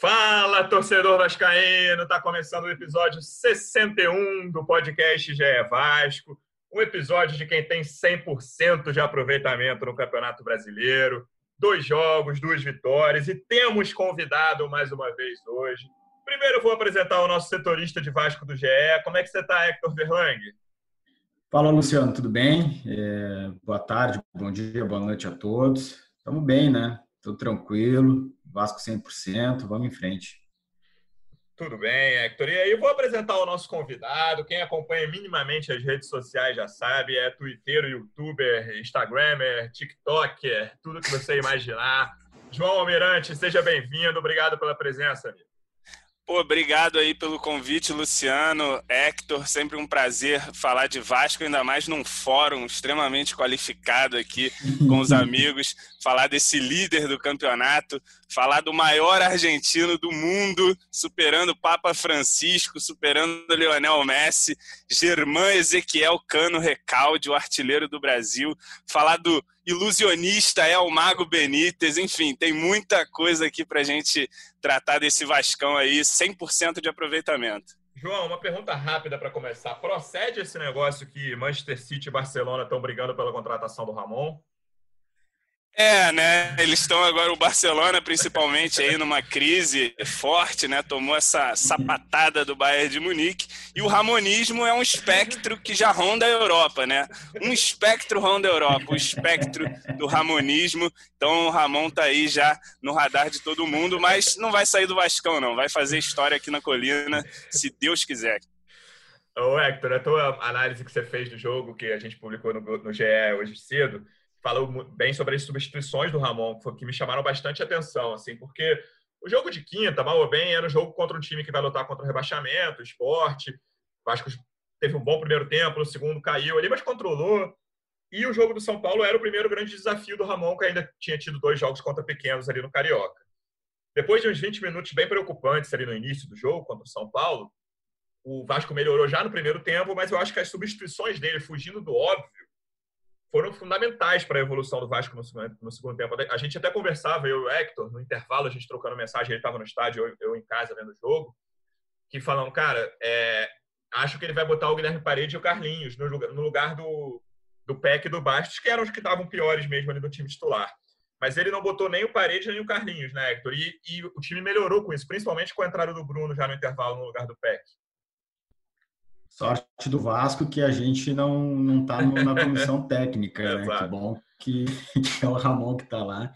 Fala, torcedor vascaíno! Tá começando o episódio 61 do podcast GE Vasco. Um episódio de quem tem 100% de aproveitamento no Campeonato Brasileiro. Dois jogos, duas vitórias e temos convidado mais uma vez hoje. Primeiro vou apresentar o nosso setorista de Vasco do GE. Como é que você está, Hector Verlang? Fala, Luciano, tudo bem? É, boa tarde, bom dia, boa noite a todos. Estamos bem, né? Tudo tranquilo, Vasco 100%, vamos em frente. Tudo bem, Hector. E aí eu vou apresentar o nosso convidado. Quem acompanha minimamente as redes sociais já sabe, é Twitter, YouTuber, Instagramer, TikToker, tudo que você imaginar. João Almirante, seja bem-vindo. Obrigado pela presença, amigo. Pô, obrigado aí pelo convite, Luciano, Hector. Sempre um prazer falar de Vasco, ainda mais num fórum extremamente qualificado aqui com os amigos. Falar desse líder do campeonato, falar do maior argentino do mundo, superando o Papa Francisco, superando o Leonel Messi, Germán Ezequiel Cano Recalde, o artilheiro do Brasil. Falar do ilusionista é o Mago Benítez, enfim, tem muita coisa aqui para gente tratar desse Vascão aí, 100% de aproveitamento. João, uma pergunta rápida para começar. Procede esse negócio que Manchester City e Barcelona estão brigando pela contratação do Ramon? É, né? Eles estão agora, o Barcelona principalmente, aí numa crise forte, né? Tomou essa sapatada do Bayern de Munique. E o ramonismo é um espectro que já ronda a Europa, né? Um espectro ronda a Europa, o espectro do ramonismo. Então o Ramon tá aí já no radar de todo mundo, mas não vai sair do Vascão, não. Vai fazer história aqui na colina, se Deus quiser. Ô, Hector, a tua análise que você fez do jogo, que a gente publicou no, no GE hoje cedo falou bem sobre as substituições do Ramon, que me chamaram bastante atenção, assim, porque o jogo de quinta, mal ou bem, era um jogo contra um time que vai lutar contra o rebaixamento, o esporte. O Vasco teve um bom primeiro tempo, no segundo caiu ali, mas controlou. E o jogo do São Paulo era o primeiro grande desafio do Ramon, que ainda tinha tido dois jogos contra pequenos ali no Carioca. Depois de uns 20 minutos bem preocupantes ali no início do jogo contra o São Paulo, o Vasco melhorou já no primeiro tempo, mas eu acho que as substituições dele, fugindo do óbvio, foram fundamentais para a evolução do Vasco no segundo, no segundo, tempo. A gente até conversava, eu e o Hector, no intervalo, a gente trocando mensagem, ele estava no estádio, eu, eu, em casa vendo o jogo, que falando, cara, é, acho que ele vai botar o Guilherme Parede e o Carlinhos no lugar, no lugar do, do Peck e do Bastos, que eram os que estavam piores mesmo ali no time titular. Mas ele não botou nem o Parede nem o Carlinhos, né, Hector? E, e o time melhorou com isso, principalmente com a entrada do Bruno já no intervalo no lugar do Peck. Sorte do Vasco que a gente não não está na comissão técnica, né? Que bom que, que, é o Ramon que está lá.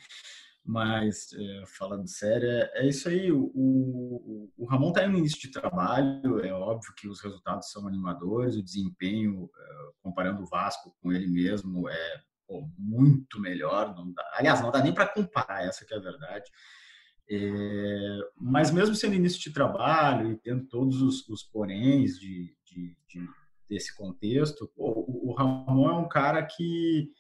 Mas, é, falando sério, é, é, isso aí. O, o, o Ramon está no início de trabalho, é óbvio que os resultados são animadores, o desempenho, é, comparando o Vasco com ele mesmo, é pô, muito melhor. Não dá, aliás, não dá nem para comparar, essa que é a verdade. É, mas mesmo sendo início de trabalho e tendo todos os, os poréns de, de, de, desse contexto, o, o, Ramon é um cara que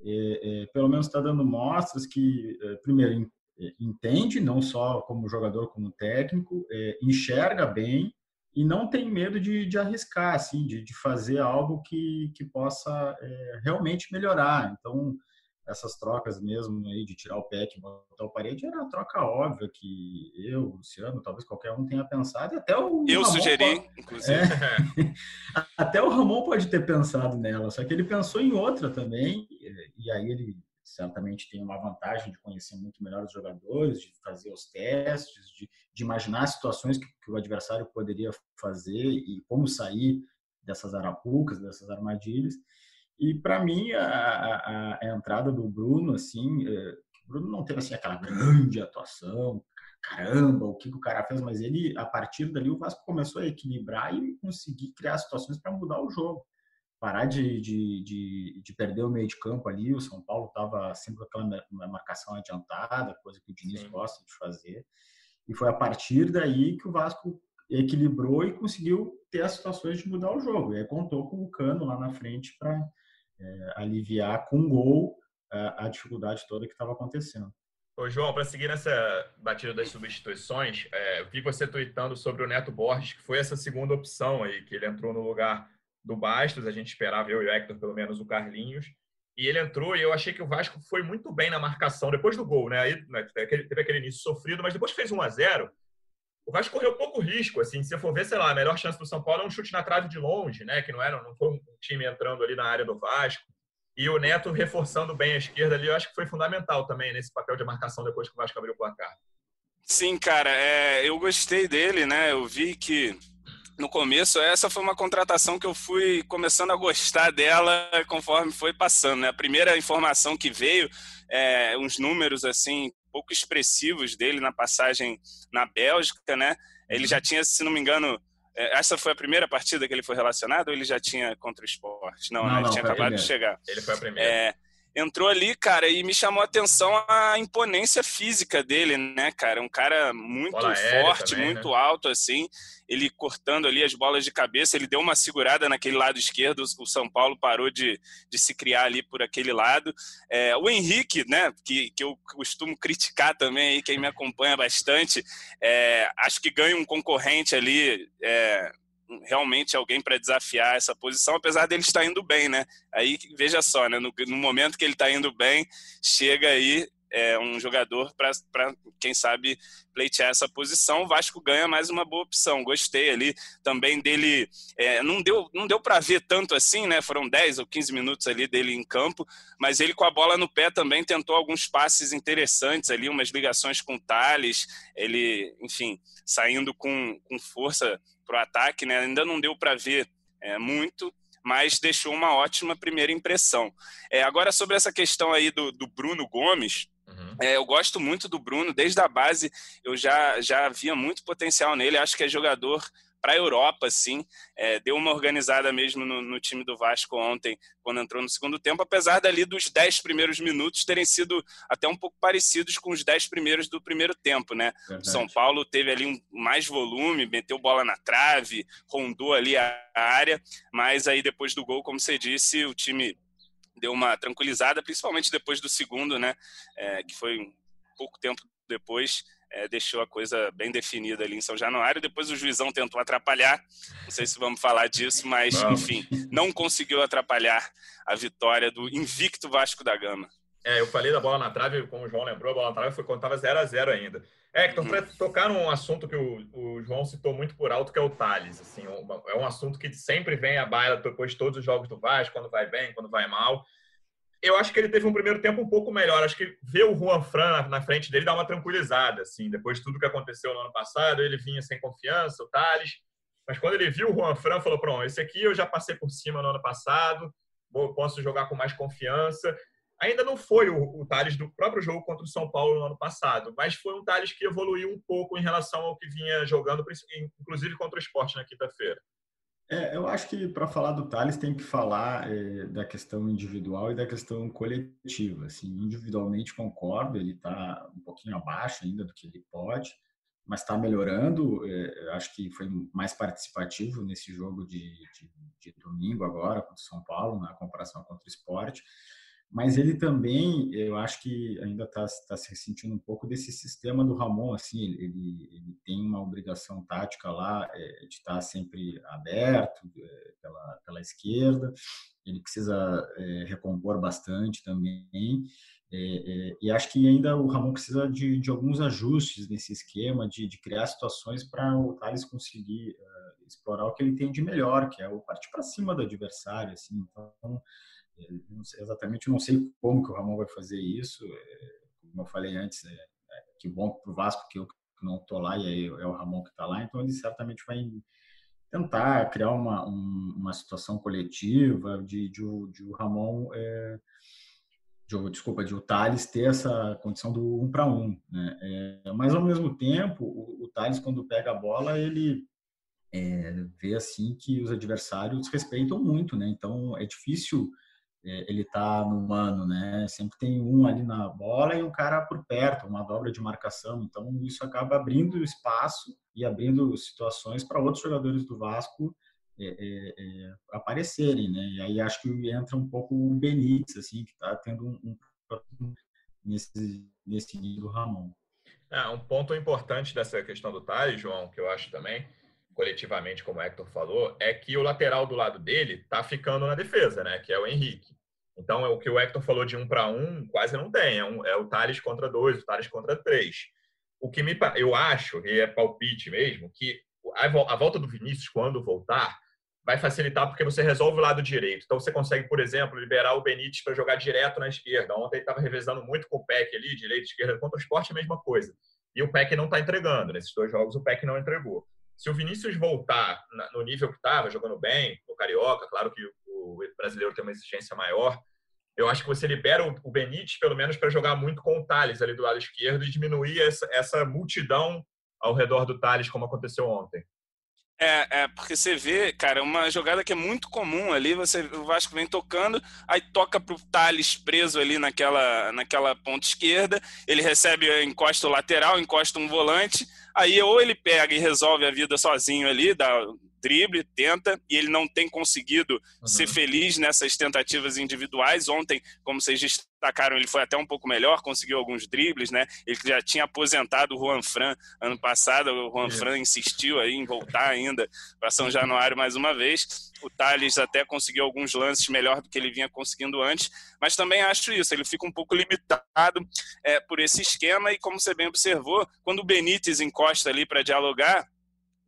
é, é, pelo menos está dando mostras que, é, primeiro, é, entende, não só como jogador, como técnico, é, enxerga bem e não tem medo de, de arriscar, assim, de, de fazer algo que, que possa realmente melhorar. Então, essas trocas mesmo aí de tirar o pet e botar o parede era uma troca óbvia que eu, Luciano, talvez qualquer um tenha pensado e até o eu Ramon sugeri, pode, inclusive é, até o Ramon pode ter pensado nela, só que ele pensou em outra também e aí ele certamente tem uma vantagem de conhecer muito melhor os jogadores, de fazer os testes, de, de imaginar situações que, que o adversário poderia fazer e como sair dessas arapucas, dessas armadilhas. E para mim a, a, a, entrada do Bruno, assim, é, o Bruno não teve assim aquela grande atuação, caramba, o que, que o cara fez, mas ele a partir dali o Vasco começou a equilibrar e conseguir criar situações para mudar o jogo, parar de, de, de, de, perder o meio de campo ali. O São Paulo estava sempre com aquela marcação adiantada, coisa que o Diniz Sim. gosta de fazer. E foi a partir daí que o Vasco equilibrou e conseguiu ter as situações de mudar o jogo. E aí contou com o Cano lá na frente para é, aliviar com gol a, a dificuldade toda que estava acontecendo. Ô, João, para seguir nessa batida das substituições, é, vi você tweetando sobre o Neto Borges, que foi essa segunda opção aí, que ele entrou no lugar do Bastos, a gente esperava, eu e o Hector, pelo menos, o Carlinhos, e ele entrou e eu achei que o Vasco foi muito bem na marcação, depois do gol, né? Aí né, teve aquele início sofrido, mas depois fez 1 a 0 o Vasco correu pouco risco, assim, se for ver, sei lá, a melhor chance do São Paulo é um chute na trave de longe, né? Que não era, não foi um time entrando ali na área do Vasco. E o Neto reforçando bem a esquerda ali, eu acho que foi fundamental também nesse papel de marcação depois que o Vasco abriu o placar. Sim, cara, é, eu gostei dele, né? Eu vi que no começo essa foi uma contratação que eu fui começando a gostar dela conforme foi passando. Né? A primeira informação que veio, é, uns números assim pouco expressivos dele na passagem na Bélgica, né? Ele já tinha, se não me engano, é, essa foi a primeira partida que ele foi relacionado ou ele já tinha contra o esporte? Não, não, né? ele não, tinha acabado de chegar. Ele foi a primeira. É, entrou ali, cara, e me chamou a atenção a imponência física dele, né, cara? Um cara muito forte, também, muito né? alto, assim. Ele cortando ali as bolas de cabeça, ele deu uma segurada naquele lado esquerdo, o São Paulo parou de, de se criar ali por aquele lado. É, o Henrique, né, que, que eu costumo criticar também, aí, quem me acompanha bastante, é, acho que ganha um concorrente ali. É, realmente alguém para desafiar essa posição, apesar dele estar indo bem, né? Aí veja só, né? No, no momento que ele está indo bem, chega aí é, um jogador para, quem sabe, pleitear essa posição. O Vasco ganha mais uma boa opção. Gostei ali também dele. É, não deu, não deu para ver tanto assim, né? Foram 10 ou 15 minutos ali dele em campo, mas ele com a bola no pé também tentou alguns passes interessantes ali, umas ligações com o Thales. Ele, enfim, saindo com, com força para o ataque, né? Ainda não deu para ver é, muito, mas deixou uma ótima primeira impressão. É, agora, sobre essa questão aí do, do Bruno Gomes, uhum. é, eu gosto muito do Bruno, desde a base eu já, já via muito potencial nele, acho que é jogador para a Europa, assim. É, deu uma organizada mesmo no, no, time do Vasco ontem, quando entrou no segundo tempo, apesar dali dos dez primeiros minutos terem sido até um pouco parecidos com os dez primeiros do primeiro tempo, né? O São Paulo teve ali um, mais volume, meteu bola na trave, rondou ali a, área, mas aí depois do gol, como você disse, o time deu uma tranquilizada, principalmente depois do segundo, né? É, que foi um pouco tempo depois é, deixou a coisa bem definida ali em São Januário. Depois o juizão tentou atrapalhar, não sei se vamos falar disso, mas enfim, não conseguiu atrapalhar a vitória do invicto Vasco da Gama. É, eu falei da bola na trave, como o João lembrou, a bola na trave foi quando estava 0 a 0 ainda. É, então, uhum. para tocar num assunto que o, o, João citou muito por alto, que é o Thales. Assim, é um assunto que sempre vem à baila depois de todos os jogos do Vasco, quando vai bem, quando vai mal eu acho que ele teve um primeiro tempo um pouco melhor. Acho que ver o Juan Fran na frente dele dá uma tranquilizada, assim. Depois de tudo que aconteceu no ano passado, ele vinha sem confiança, o Thales. Mas quando ele viu o Juan Fran, falou: pronto, esse aqui eu já passei por cima no ano passado, posso jogar com mais confiança. Ainda não foi o, Thales do próprio jogo contra o São Paulo no ano passado, mas foi um Thales que evoluiu um pouco em relação ao que vinha jogando, inclusive contra o esporte na quinta-feira. É, eu acho que para falar do Thales tem que falar é, da questão individual e da questão coletiva. Assim, individualmente concordo, ele está um pouquinho abaixo ainda do que ele pode, mas está melhorando. É, acho que foi mais participativo nesse jogo de, de, de domingo agora contra o São Paulo, na comparação contra o Esporte mas ele também, eu acho que ainda está tá se ressentindo um pouco desse sistema do Ramon, assim, ele, ele tem uma obrigação tática lá é, de estar tá sempre aberto é, pela, pela esquerda, ele precisa é, recompor bastante também, é, é, e acho que ainda o Ramon precisa de, de alguns ajustes nesse esquema, de, de criar situações para o Thales conseguir uh, explorar o que ele tem de melhor, que é o partir para cima do adversário, assim, então não sei, exatamente não sei como que o Ramon vai fazer isso. É, como eu falei antes, é, é que bom para o Vasco que eu não estou lá e aí é o Ramon que está lá, então ele certamente vai tentar criar uma, um, uma situação coletiva de, de, de o Ramon, é, de, desculpa, de o Thales ter essa condição do um para um. Né? É, mas, ao mesmo tempo, o, o Thales, quando pega a bola, ele é, vê assim que os adversários respeitam muito, né? então é difícil ele está no mano, né? Sempre tem um ali na bola e um cara por perto, uma dobra de marcação. Então isso acaba abrindo espaço e abrindo situações para outros jogadores do Vasco é, é, é, aparecerem, né? E aí acho que entra um pouco o Benítez, assim, que está tendo um, um nesse nesse do Ramon. É, um ponto importante dessa questão do Thales, João, que eu acho também, coletivamente, como o Hector falou, é que o lateral do lado dele está ficando na defesa, né? Que é o Henrique. Então, é o que o Hector falou de um para um, quase não tem. É, um, é o Thales contra dois, o Thales contra três. O que me, eu acho, e é palpite mesmo, que a, volta do Vinícius, quando voltar, vai facilitar porque você resolve o lado direito. Então, você consegue, por exemplo, liberar o Benítez para jogar direto na esquerda. Ontem ele estava revezando muito com o Peck ali, direita e esquerda. Contra o esporte, a mesma coisa. E o Peck não está entregando. Nesses dois jogos, o Peck não entregou. Se o Vinícius voltar no nível que estava, jogando bem, no Carioca, claro que o brasileiro tem uma exigência maior, eu acho que você libera o Benítez, pelo menos, para jogar muito com o Thales ali do lado esquerdo e diminuir essa, essa multidão ao redor do Thales, como aconteceu ontem. É, é, porque você vê, cara, uma jogada que é muito comum ali, você, o Vasco vem tocando, aí toca pro Thales preso ali naquela, naquela ponta esquerda, ele recebe, encosta o lateral, encosta um volante, aí ou ele pega e resolve a vida sozinho ali, dá, drible, tenta, e ele não tem conseguido uhum. ser feliz nessas tentativas individuais. Ontem, como vocês destacaram, ele foi até um pouco melhor, conseguiu alguns dribles, né? Ele já tinha aposentado o Juan Fran ano passado, o Juan Fran insistiu aí em voltar ainda para São Januário mais uma vez. O Thales até conseguiu alguns lances melhor do que ele vinha conseguindo antes, mas também acho isso, ele fica um pouco limitado é, por esse esquema e como você bem observou, quando o Benítez encosta ali para dialogar,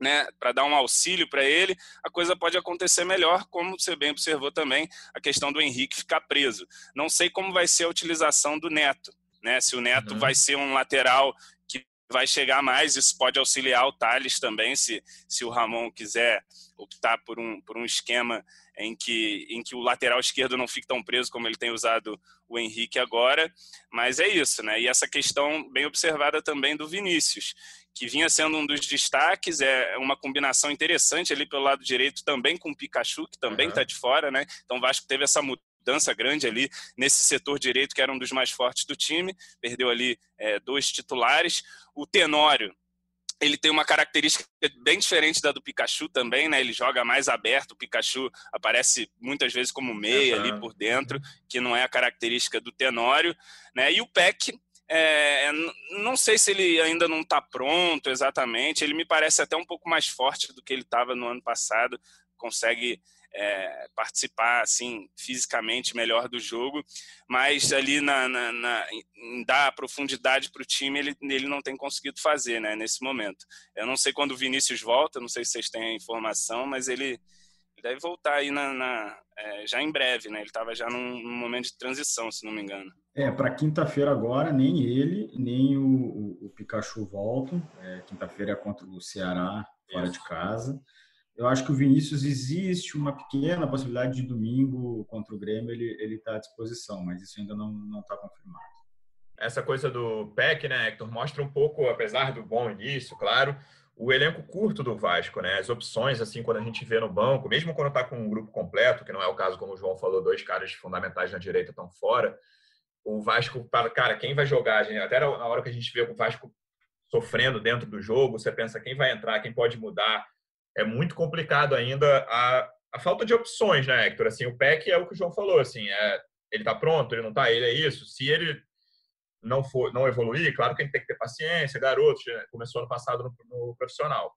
né, para dar um auxílio para ele, a coisa pode acontecer melhor, como você bem observou também, a questão do Henrique ficar preso. Não sei como vai ser a utilização do Neto, né? Se o Neto uhum. vai ser um lateral que vai chegar mais, isso pode auxiliar o Thales também, se, se o Ramon quiser optar por um, por um esquema em que, em que o lateral esquerdo não fique tão preso como ele tem usado o Henrique agora. Mas é isso, né? E essa questão bem observada também do Vinícius, que vinha sendo um dos destaques, é uma combinação interessante ali pelo lado direito também com o Pikachu, que também está uhum. de fora, né? Então o Vasco teve essa mudança grande ali nesse setor direito, que era um dos mais fortes do time, perdeu ali é, dois titulares. O Tenório, ele tem uma característica bem diferente da do Pikachu também, né? Ele joga mais aberto, o Pikachu aparece muitas vezes como meia uhum. ali por dentro, que não é a característica do Tenório, né? E o Peck é, não sei se ele ainda não está pronto exatamente. Ele me parece até um pouco mais forte do que ele estava no ano passado. Consegue é, participar assim fisicamente melhor do jogo, mas ali na, na, na em dar profundidade para o time ele, ele não tem conseguido fazer, né? Nesse momento. Eu não sei quando o Vinícius volta. Não sei se vocês têm a informação, mas ele deve voltar aí na, na é, já em breve, né? Ele estava já num, num momento de transição, se não me engano. É, para quinta-feira agora, nem ele, nem o, o, o Pikachu voltam. É, quinta-feira é contra o Ceará, fora Isso. de casa. Eu acho que o Vinícius existe uma pequena possibilidade de domingo contra o Grêmio ele está à disposição, mas isso ainda não está confirmado. Essa coisa do PEC, né, Hector, mostra um pouco, apesar do bom início, claro, o elenco curto do Vasco, né? As opções, assim, quando a gente vê no banco, mesmo quando está com um grupo completo, que não é o caso, como o João falou, dois caras fundamentais na direita estão fora, o Vasco, cara, quem vai jogar? Até na hora que a gente vê o Vasco sofrendo dentro do jogo, você pensa quem vai entrar, quem pode mudar. É muito complicado ainda a, a falta de opções, né, Hector? Assim, o PEC é o que o João falou, assim, é, ele tá pronto, ele não tá, ele é isso. Se ele não for, não evoluir, claro que ele tem que ter paciência, garoto, começou ano passado no, no profissional.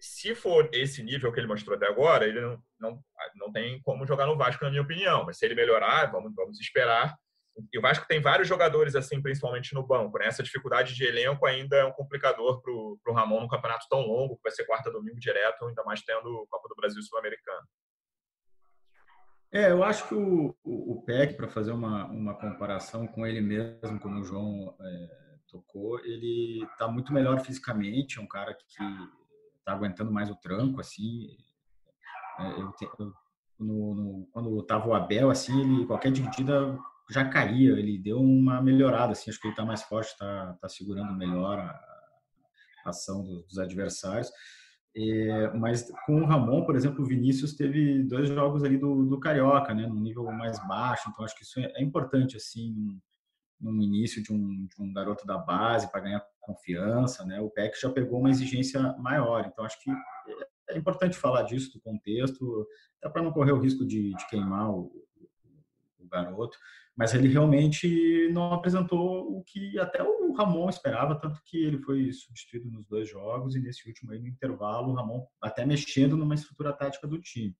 Se for esse nível que ele mostrou até agora, ele não, não, não tem como jogar no Vasco, na minha opinião. Mas se ele melhorar, vamos, vamos esperar e o Vasco tem vários jogadores, assim, principalmente no banco. Né? Essa dificuldade de elenco ainda é um complicador para o Ramon num campeonato tão longo, que vai ser quarta domingo direto, ainda mais tendo Copa do Brasil Sul-Americano. É, eu acho que o, o, o PEC, para fazer uma, uma comparação com ele mesmo, como o João é, tocou, ele está muito melhor fisicamente, é um cara que está aguentando mais o tranco, assim. É, eu, eu, no, no, quando estava o Abel, assim, ele, qualquer dividida já caía, ele deu uma melhorada, assim, acho que ele está mais forte, está tá segurando melhor a, ação dos, dos, adversários. É, mas com o Ramon, por exemplo, o Vinícius teve dois jogos ali do, do Carioca, né, num nível mais baixo, então acho que isso é, é importante, assim, no início de um, de um garoto da base para ganhar confiança, né, o PEC já pegou uma exigência maior, então acho que é importante falar disso, do contexto, até para não correr o risco de, de queimar o, o garoto, mas ele realmente não apresentou o que até o Ramon esperava, tanto que ele foi substituído nos dois jogos e nesse último aí no intervalo, o Ramon até mexendo numa estrutura tática do time.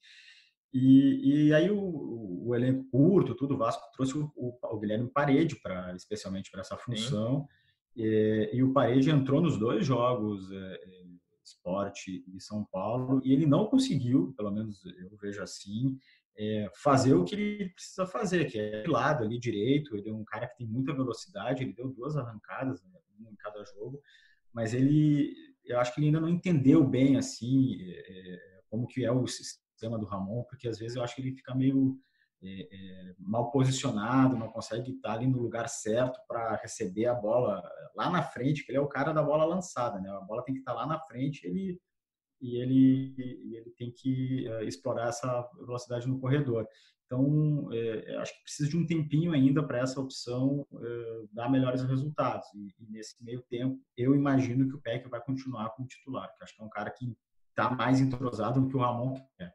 E, e aí o, o, elenco curto, tudo, o Vasco trouxe o, o Guilherme Parede para especialmente para essa função. E, e, o Parede entrou nos dois jogos, é, é, Esporte e São Paulo, e ele não conseguiu, pelo menos eu vejo assim, é, fazer o que ele precisa fazer, que é de lado ali direito. Ele é um cara que tem muita velocidade, ele deu duas arrancadas, né, em cada jogo, mas ele, eu acho que ele ainda não entendeu bem assim é, como que é o sistema do Ramon, porque às vezes eu acho que ele fica meio é, é, mal posicionado, não consegue estar ali no lugar certo para receber a bola lá na frente, que ele é o cara da bola lançada, né? A bola tem que estar lá na frente, ele e ele, ele tem que uh, explorar essa velocidade no corredor. Então, é, acho que precisa de um tempinho ainda para essa opção uh, dar melhores resultados. E, e, nesse meio tempo, eu imagino que o Peck vai continuar como titular, que acho que é um cara que está mais entrosado do que o Ramon é.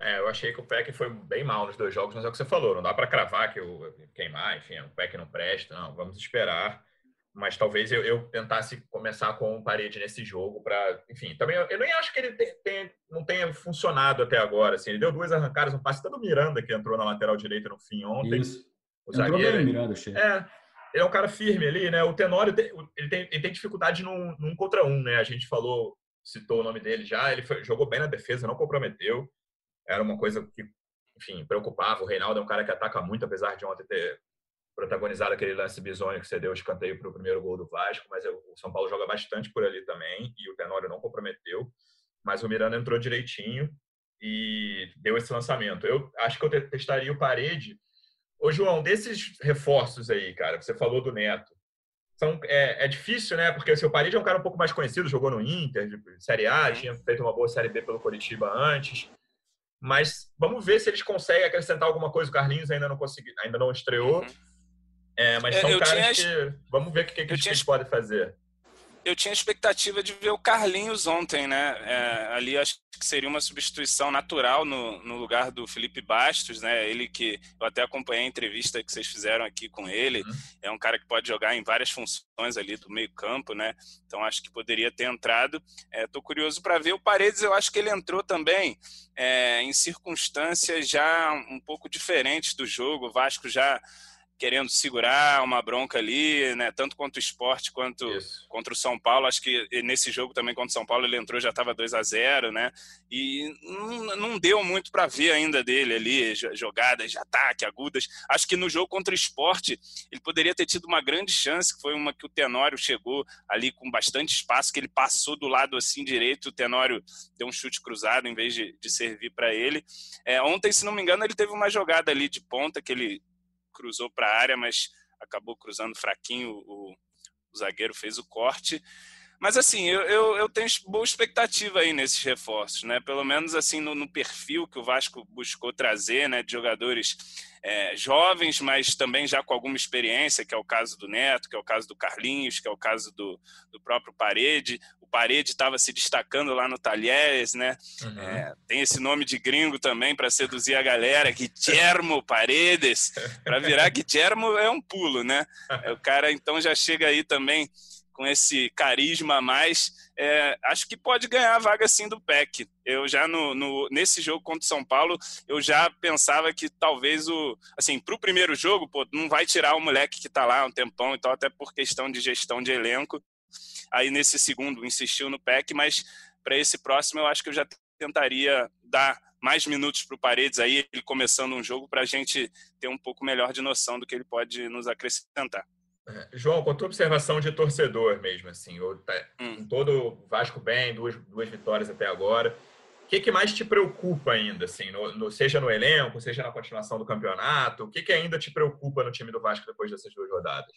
É, eu achei que o Peck foi bem mal nos dois jogos, mas é o que você falou, não dá para cravar que o queimar, enfim, o Peck não presta, não, vamos esperar mas talvez eu, eu, tentasse começar com um parede nesse jogo para, enfim, também eu, eu, nem acho que ele tem, tem, não tenha funcionado até agora, assim, ele deu duas arrancadas, um passe do Miranda que entrou na lateral direita no fim ontem. Isso. O entrou zagueiro, bem, Miranda, achei. É, ele é um cara firme ali, né? O Tenório tem, ele tem, ele tem dificuldade num, num contra um, né? A gente falou, citou o nome dele já, ele foi, jogou bem na defesa, não comprometeu. Era uma coisa que, enfim, preocupava. O Reinaldo é um cara que ataca muito, apesar de ontem ter protagonizado aquele lance bizonho que cedeu o escanteio para o primeiro gol do Vasco, mas o São Paulo joga bastante por ali também e o Tenório não comprometeu, mas o Miranda entrou direitinho e deu esse lançamento. Eu acho que eu testaria o Parede. Ô, João, desses reforços aí, cara, você falou do Neto, são, é, é difícil, né? Porque assim, o Parede é um cara um pouco mais conhecido, jogou no Inter, de Série A, tinha feito uma boa Série B pelo Coritiba antes. Mas vamos ver se eles conseguem acrescentar alguma coisa. O Carlinhos ainda não conseguiu, ainda não estreou. Uhum. É, mas são eu caras tinha... que. Vamos ver o que, que, que tinha... eles podem fazer. Eu tinha expectativa de ver o Carlinhos ontem, né? É, ali acho que seria uma substituição natural no, no lugar do Felipe Bastos, né? Ele que eu até acompanhei a entrevista que vocês fizeram aqui com ele. Uhum. É um cara que pode jogar em várias funções ali do meio-campo, né? Então acho que poderia ter entrado. Estou é, curioso para ver o Paredes. Eu acho que ele entrou também é, em circunstâncias já um pouco diferentes do jogo. O Vasco já querendo segurar uma bronca ali, né? Tanto contra o esporte quanto Isso. contra o São Paulo. Acho que nesse jogo também contra o São Paulo ele entrou já estava 2 a 0 né? E não, não deu muito para ver ainda dele ali, jogadas de ataque, agudas. Acho que no jogo contra o esporte ele poderia ter tido uma grande chance, que foi uma que o Tenório chegou ali com bastante espaço, que ele passou do lado assim direito, o Tenório deu um chute cruzado em vez de, de servir para ele. É, ontem, se não me engano, ele teve uma jogada ali de ponta que ele cruzou para a área, mas acabou cruzando fraquinho. O, o, zagueiro fez o corte. Mas assim, eu, eu, eu, tenho boa expectativa aí nesses reforços, né? Pelo menos assim no, no perfil que o Vasco buscou trazer, né? De jogadores é, jovens, mas também já com alguma experiência, que é o caso do Neto, que é o caso do Carlinhos, que é o caso do, do próprio Parede. Parede estava se destacando lá no Talheres, né? Uhum. É, tem esse nome de gringo também para seduzir a galera, Guillermo Paredes. Para virar Guillermo é um pulo, né? É, o cara então já chega aí também com esse carisma a mais, é, acho que pode ganhar a vaga sim do PEC. Eu já no, no, nesse jogo contra o São Paulo, eu já pensava que talvez o assim, para o primeiro jogo, pô, não vai tirar o moleque que está lá um tempão e tal, até por questão de gestão de elenco. Aí nesse segundo insistiu no PEC, mas para esse próximo eu acho que eu já tentaria dar mais minutos para o Paredes aí, ele começando um jogo para a gente ter um pouco melhor de noção do que ele pode nos acrescentar. É, João, com a tua observação de torcedor mesmo, assim, tá, hum. todo o Vasco bem, duas, duas vitórias até agora. O que, que mais te preocupa ainda, assim, no, no, seja no elenco, seja na continuação do campeonato? O que, que ainda te preocupa no time do Vasco depois dessas duas rodadas?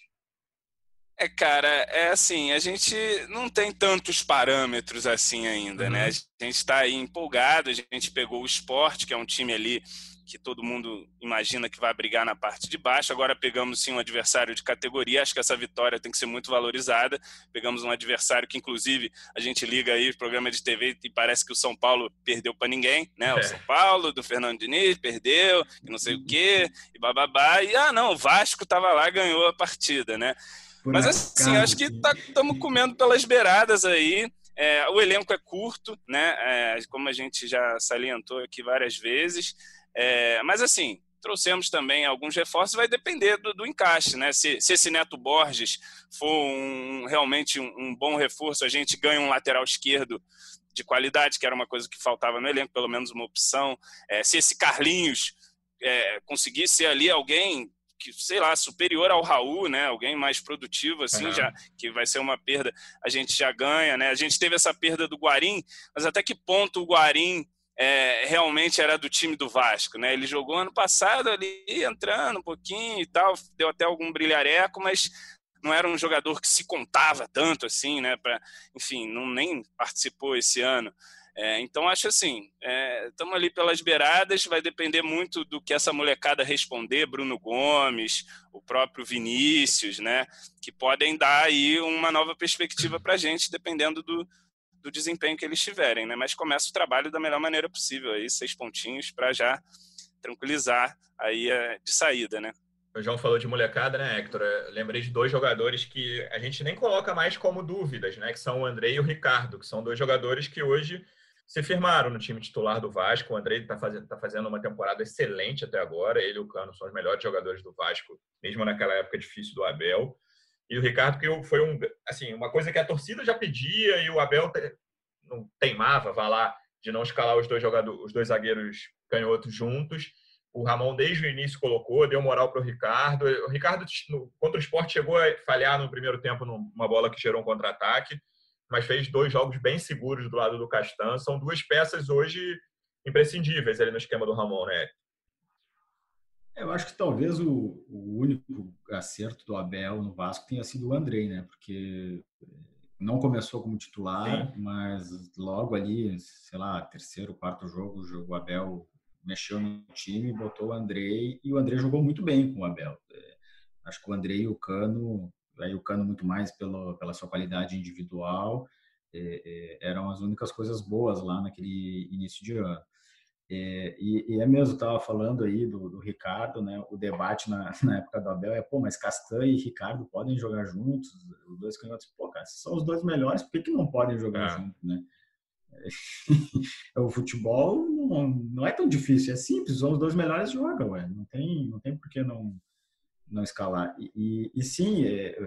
É, cara, é assim, a gente não tem tantos parâmetros assim ainda, uhum. né? A gente está aí empolgado, a gente pegou o esporte, que é um time ali que todo mundo imagina que vai brigar na parte de baixo. Agora pegamos sim um adversário de categoria. Acho que essa vitória tem que ser muito valorizada. Pegamos um adversário que, inclusive, a gente liga aí o programa de TV e parece que o São Paulo perdeu para ninguém, né? O é. São Paulo, do Fernando Diniz, perdeu, não sei o quê, e bababá. E ah, não, o Vasco estava lá, ganhou a partida, né? Mas assim, acho que estamos tá, comendo pelas beiradas aí. É, o elenco é curto, né? É, como a gente já salientou aqui várias vezes. É, mas assim, trouxemos também alguns reforços, vai depender do, do encaixe, né? Se, se, esse Neto Borges for um, realmente um, um, bom reforço, a gente ganha um lateral esquerdo de qualidade, que era uma coisa que faltava no elenco, pelo menos uma opção. É, se esse Carlinhos é, conseguir ser ali alguém que sei lá superior ao Raul, né? Alguém mais produtivo assim, uhum. já que vai ser uma perda, a gente já ganha, né? A gente teve essa perda do Guarim, mas até que ponto o Guarim é, realmente era do time do Vasco, né? Ele jogou ano passado ali, entrando um pouquinho e tal, deu até algum brilhareco, mas não era um jogador que se contava tanto assim, né? Pra, enfim, não nem participou esse ano. É, então acho assim, estamos é, ali pelas beiradas, vai depender muito do que essa molecada responder, Bruno Gomes, o próprio Vinícius, né? Que podem dar aí uma nova perspectiva para a gente, dependendo do, do desempenho que eles tiverem, né? Mas começa o trabalho da melhor maneira possível, aí seis pontinhos para já tranquilizar aí é, de saída, né? O João falou de molecada, né, Hector? Eu lembrei de dois jogadores que a gente nem coloca mais como dúvidas, né? Que são o André e o Ricardo, que são dois jogadores que hoje se firmaram no time titular do Vasco. O André está fazendo, tá fazendo uma temporada excelente até agora. Ele e o Cano são os melhores jogadores do Vasco, mesmo naquela época difícil do Abel. E o Ricardo, que foi um, assim, uma coisa que a torcida já pedia e o Abel não teimava, vá lá, de não escalar os dois jogadores, os dois zagueiros canhotos juntos. O Ramon, desde o início, colocou, deu moral para o Ricardo. O Ricardo, no, contra o esporte, chegou a falhar no primeiro tempo numa bola que gerou um contra-ataque, mas fez dois jogos bem seguros do lado do Castan. São duas peças hoje imprescindíveis ali no esquema do Ramon, né? Eu acho que talvez o, o, único acerto do Abel no Vasco tenha sido o Andrei, né? Porque não começou como titular, Sim. mas logo ali, sei lá, terceiro, quarto jogo, o Abel mexeu no time, botou o Andrei e o Andrei jogou muito bem com o Abel. É, acho que o Andrei e o Cano, aí o Cano muito mais pelo, pela sua qualidade individual, é, é, eram as únicas coisas boas lá naquele início de ano. É, e, e, é mesmo, estava falando aí do, do, Ricardo, né? O debate na, na, época do Abel é, pô, mas Castan e Ricardo podem jogar juntos? Os dois candidatos, pô, cara, são os dois melhores, por que, que não podem jogar é. juntos, né? o futebol não, não, é tão difícil, é simples, os dois melhores jogam, ué. Não tem, não tem por que não, não escalar. E, e, e sim, é,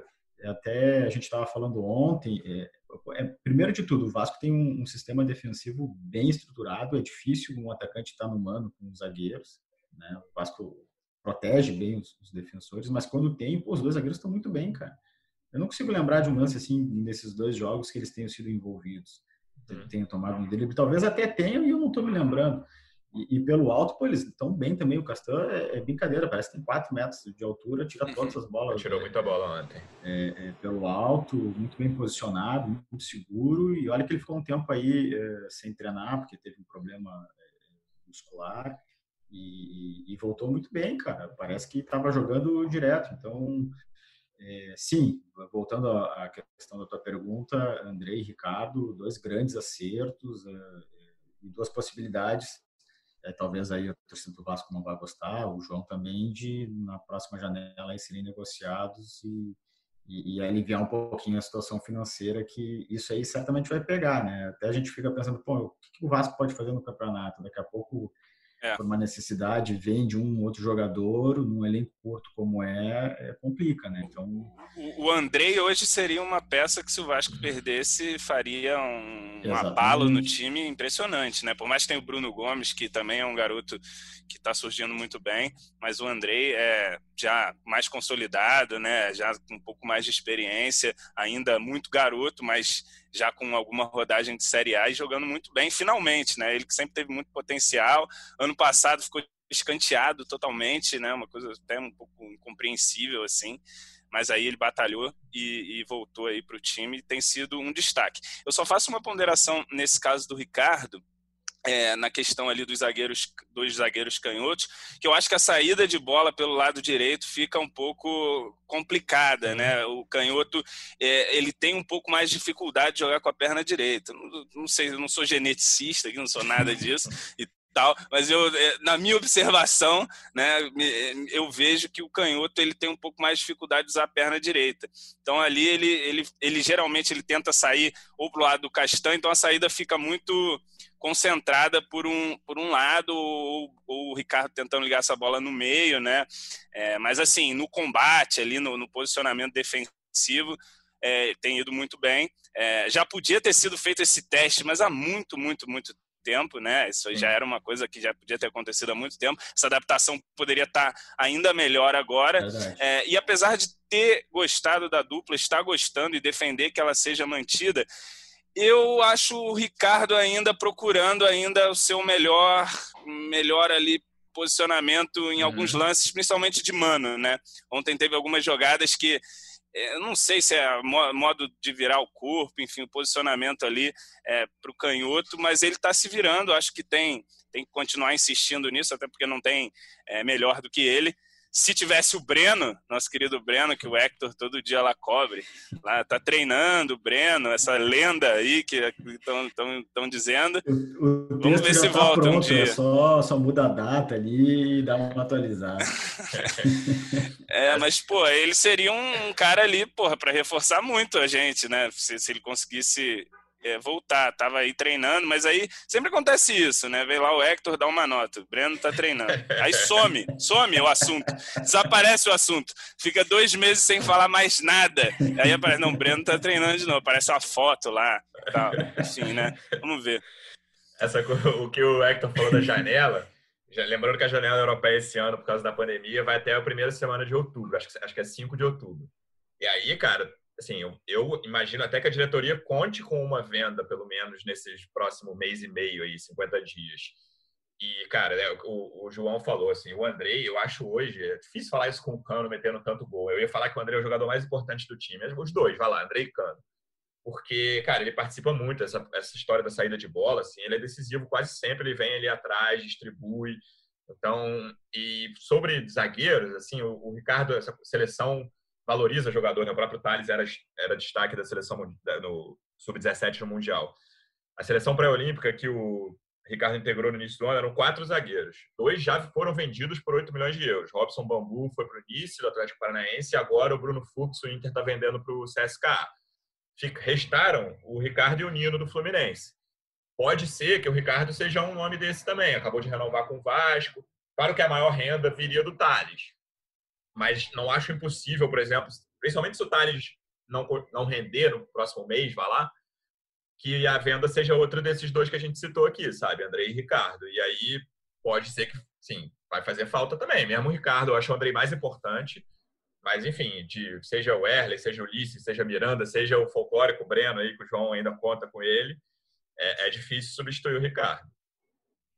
até a gente estava falando ontem, é, é, primeiro de tudo, o Vasco tem um, um, sistema defensivo bem estruturado, é difícil um atacante estar no mano com os zagueiros, né? O Vasco protege bem os, os defensores, mas quando tem, pô, os dois zagueiros estão muito bem, cara. Eu não consigo lembrar de um lance assim nesses dois jogos que eles tenham sido envolvidos, uhum. tenham tomado um dele. Talvez até tenham e eu não estou me lembrando. E, e, pelo alto, pô, eles estão bem também. O Castan é, é, brincadeira, parece que tem 4 metros de altura, tira todas as bolas. Tirou muita bola ontem. É, é, pelo alto, muito bem posicionado, muito seguro. E olha que ele ficou um tempo aí é, sem treinar, porque teve um problema é, muscular. E, e, voltou muito bem, cara. Parece que estava jogando direto. Então, é, sim, voltando à questão da tua pergunta, Andrei e Ricardo, dois grandes acertos e duas possibilidades é, talvez aí o torcedor do Vasco não vai gostar, o João também, de na próxima janela serem negociados e, e, e, aliviar um pouquinho a situação financeira, que isso aí certamente vai pegar, né? Até a gente fica pensando, pô, o que, que o Vasco pode fazer no campeonato? Daqui a pouco é. por uma necessidade, vende um outro jogador, num elenco curto como é, é complica, né? Então... O, o Andrei hoje seria uma peça que se o Vasco perdesse, faria um, um abalo no time impressionante, né? Por mais que tenha o Bruno Gomes, que também é um garoto que está surgindo muito bem, mas o Andrei é já mais consolidado, né? Já com um pouco mais de experiência, ainda muito garoto, mas já com alguma rodagem de Série A e jogando muito bem, finalmente, né? Ele que sempre teve muito potencial. Ano passado ficou escanteado totalmente, né? Uma coisa até um pouco incompreensível, assim. mas aí ele batalhou e, e voltou aí para o time e tem sido um destaque. Eu só faço uma ponderação nesse caso do Ricardo, é, na questão ali dos zagueiros, dos zagueiros canhotos, que eu acho que a saída de bola pelo lado direito fica um pouco complicada, né? O canhoto é, ele tem um pouco mais de dificuldade de jogar com a perna direita. Não, não sei, eu não sou geneticista, não sou nada disso e tal, mas eu, é, na minha observação, né, eu vejo que o canhoto ele tem um pouco mais de dificuldade de usar a perna direita. Então ali ele, ele, ele geralmente ele tenta sair ou pro lado do castanho, então a saída fica muito concentrada por um, por um lado, ou, ou o Ricardo tentando ligar essa bola no meio, né? É, mas assim, no combate ali, no, no posicionamento defensivo, é, tem ido muito bem. É, já podia ter sido feito esse teste, mas há muito, muito, muito tempo, né? Isso Sim. já era uma coisa que já podia ter acontecido há muito tempo. Essa adaptação poderia estar ainda melhor agora. É, e apesar de ter gostado da dupla, estar gostando e defender que ela seja mantida, eu acho o Ricardo ainda procurando ainda o seu melhor, melhor ali posicionamento em uhum. alguns lances, principalmente de mano, né? Ontem teve algumas jogadas que é, eu não sei se é modo de virar o corpo, enfim, o posicionamento ali é, para o canhoto, mas ele está se virando. Acho que tem, tem que continuar insistindo nisso, até porque não tem é, melhor do que ele se tivesse o Breno, nosso querido Breno, que o Hector todo dia lá cobre, lá tá treinando o Breno, essa lenda aí que estão dizendo. O, o Vamos ver se tá volta pronto, um dia. É só, só muda a data ali e dá uma atualizada. é, mas, pô, ele seria um, cara ali, porra, para reforçar muito a gente, né? Se, se ele conseguisse é, voltar, tava aí treinando, mas aí sempre acontece isso, né? Vem lá o Hector, dá uma nota, o Breno tá treinando. Aí some, some o assunto, desaparece o assunto, fica dois meses sem falar mais nada. Aí aparece, não, o Breno tá treinando de novo, aparece uma foto lá, tal, assim, né? Vamos ver. Essa, o que o Hector falou da janela, lembrando que a janela europeia esse ano, por causa da pandemia, vai até a primeira semana de outubro, acho que, acho que é 5 de outubro. E aí, cara, assim, eu, eu, imagino até que a diretoria conte com uma venda, pelo menos, nesses próximos mês e meio aí, 50 dias. E, cara, né, o, o, João falou assim, o Andrei, eu acho hoje, é difícil falar isso com o Cano metendo tanto gol. Eu ia falar que o Andrei é o jogador mais importante do time. Os dois, vai lá, Andrei e Cano. Porque, cara, ele participa muito dessa essa história da saída de bola, assim, ele é decisivo quase sempre, ele vem ali atrás, distribui. Então, e sobre zagueiros, assim, o, o Ricardo, essa seleção valoriza jogador, né? O próprio Thales era, era destaque da seleção no sub-17 no Mundial. A seleção pré-olímpica que o Ricardo integrou no início do ano eram quatro zagueiros. Dois já foram vendidos por 8 milhões de euros. Robson Bambu foi para o início do Atlético Paranaense e agora o Bruno Fux, o Inter está vendendo para o CSKA. Restaram o Ricardo e o Nino do Fluminense. Pode ser que o Ricardo seja um nome desse também. Acabou de renovar com o Vasco. Claro que a maior renda viria do Thales mas não acho impossível, por exemplo, principalmente se o Thales não, não render no próximo mês, vá lá, que a venda seja outro desses dois que a gente citou aqui, sabe? Andrei e Ricardo. E aí pode ser que, sim, vai fazer falta também. Mesmo o Ricardo, eu acho o Andrei mais importante. Mas, enfim, de, seja o Erle, seja o Ulisses, seja Miranda, seja o folclórico Breno aí, que o João ainda conta com ele, é, é difícil substituir o Ricardo.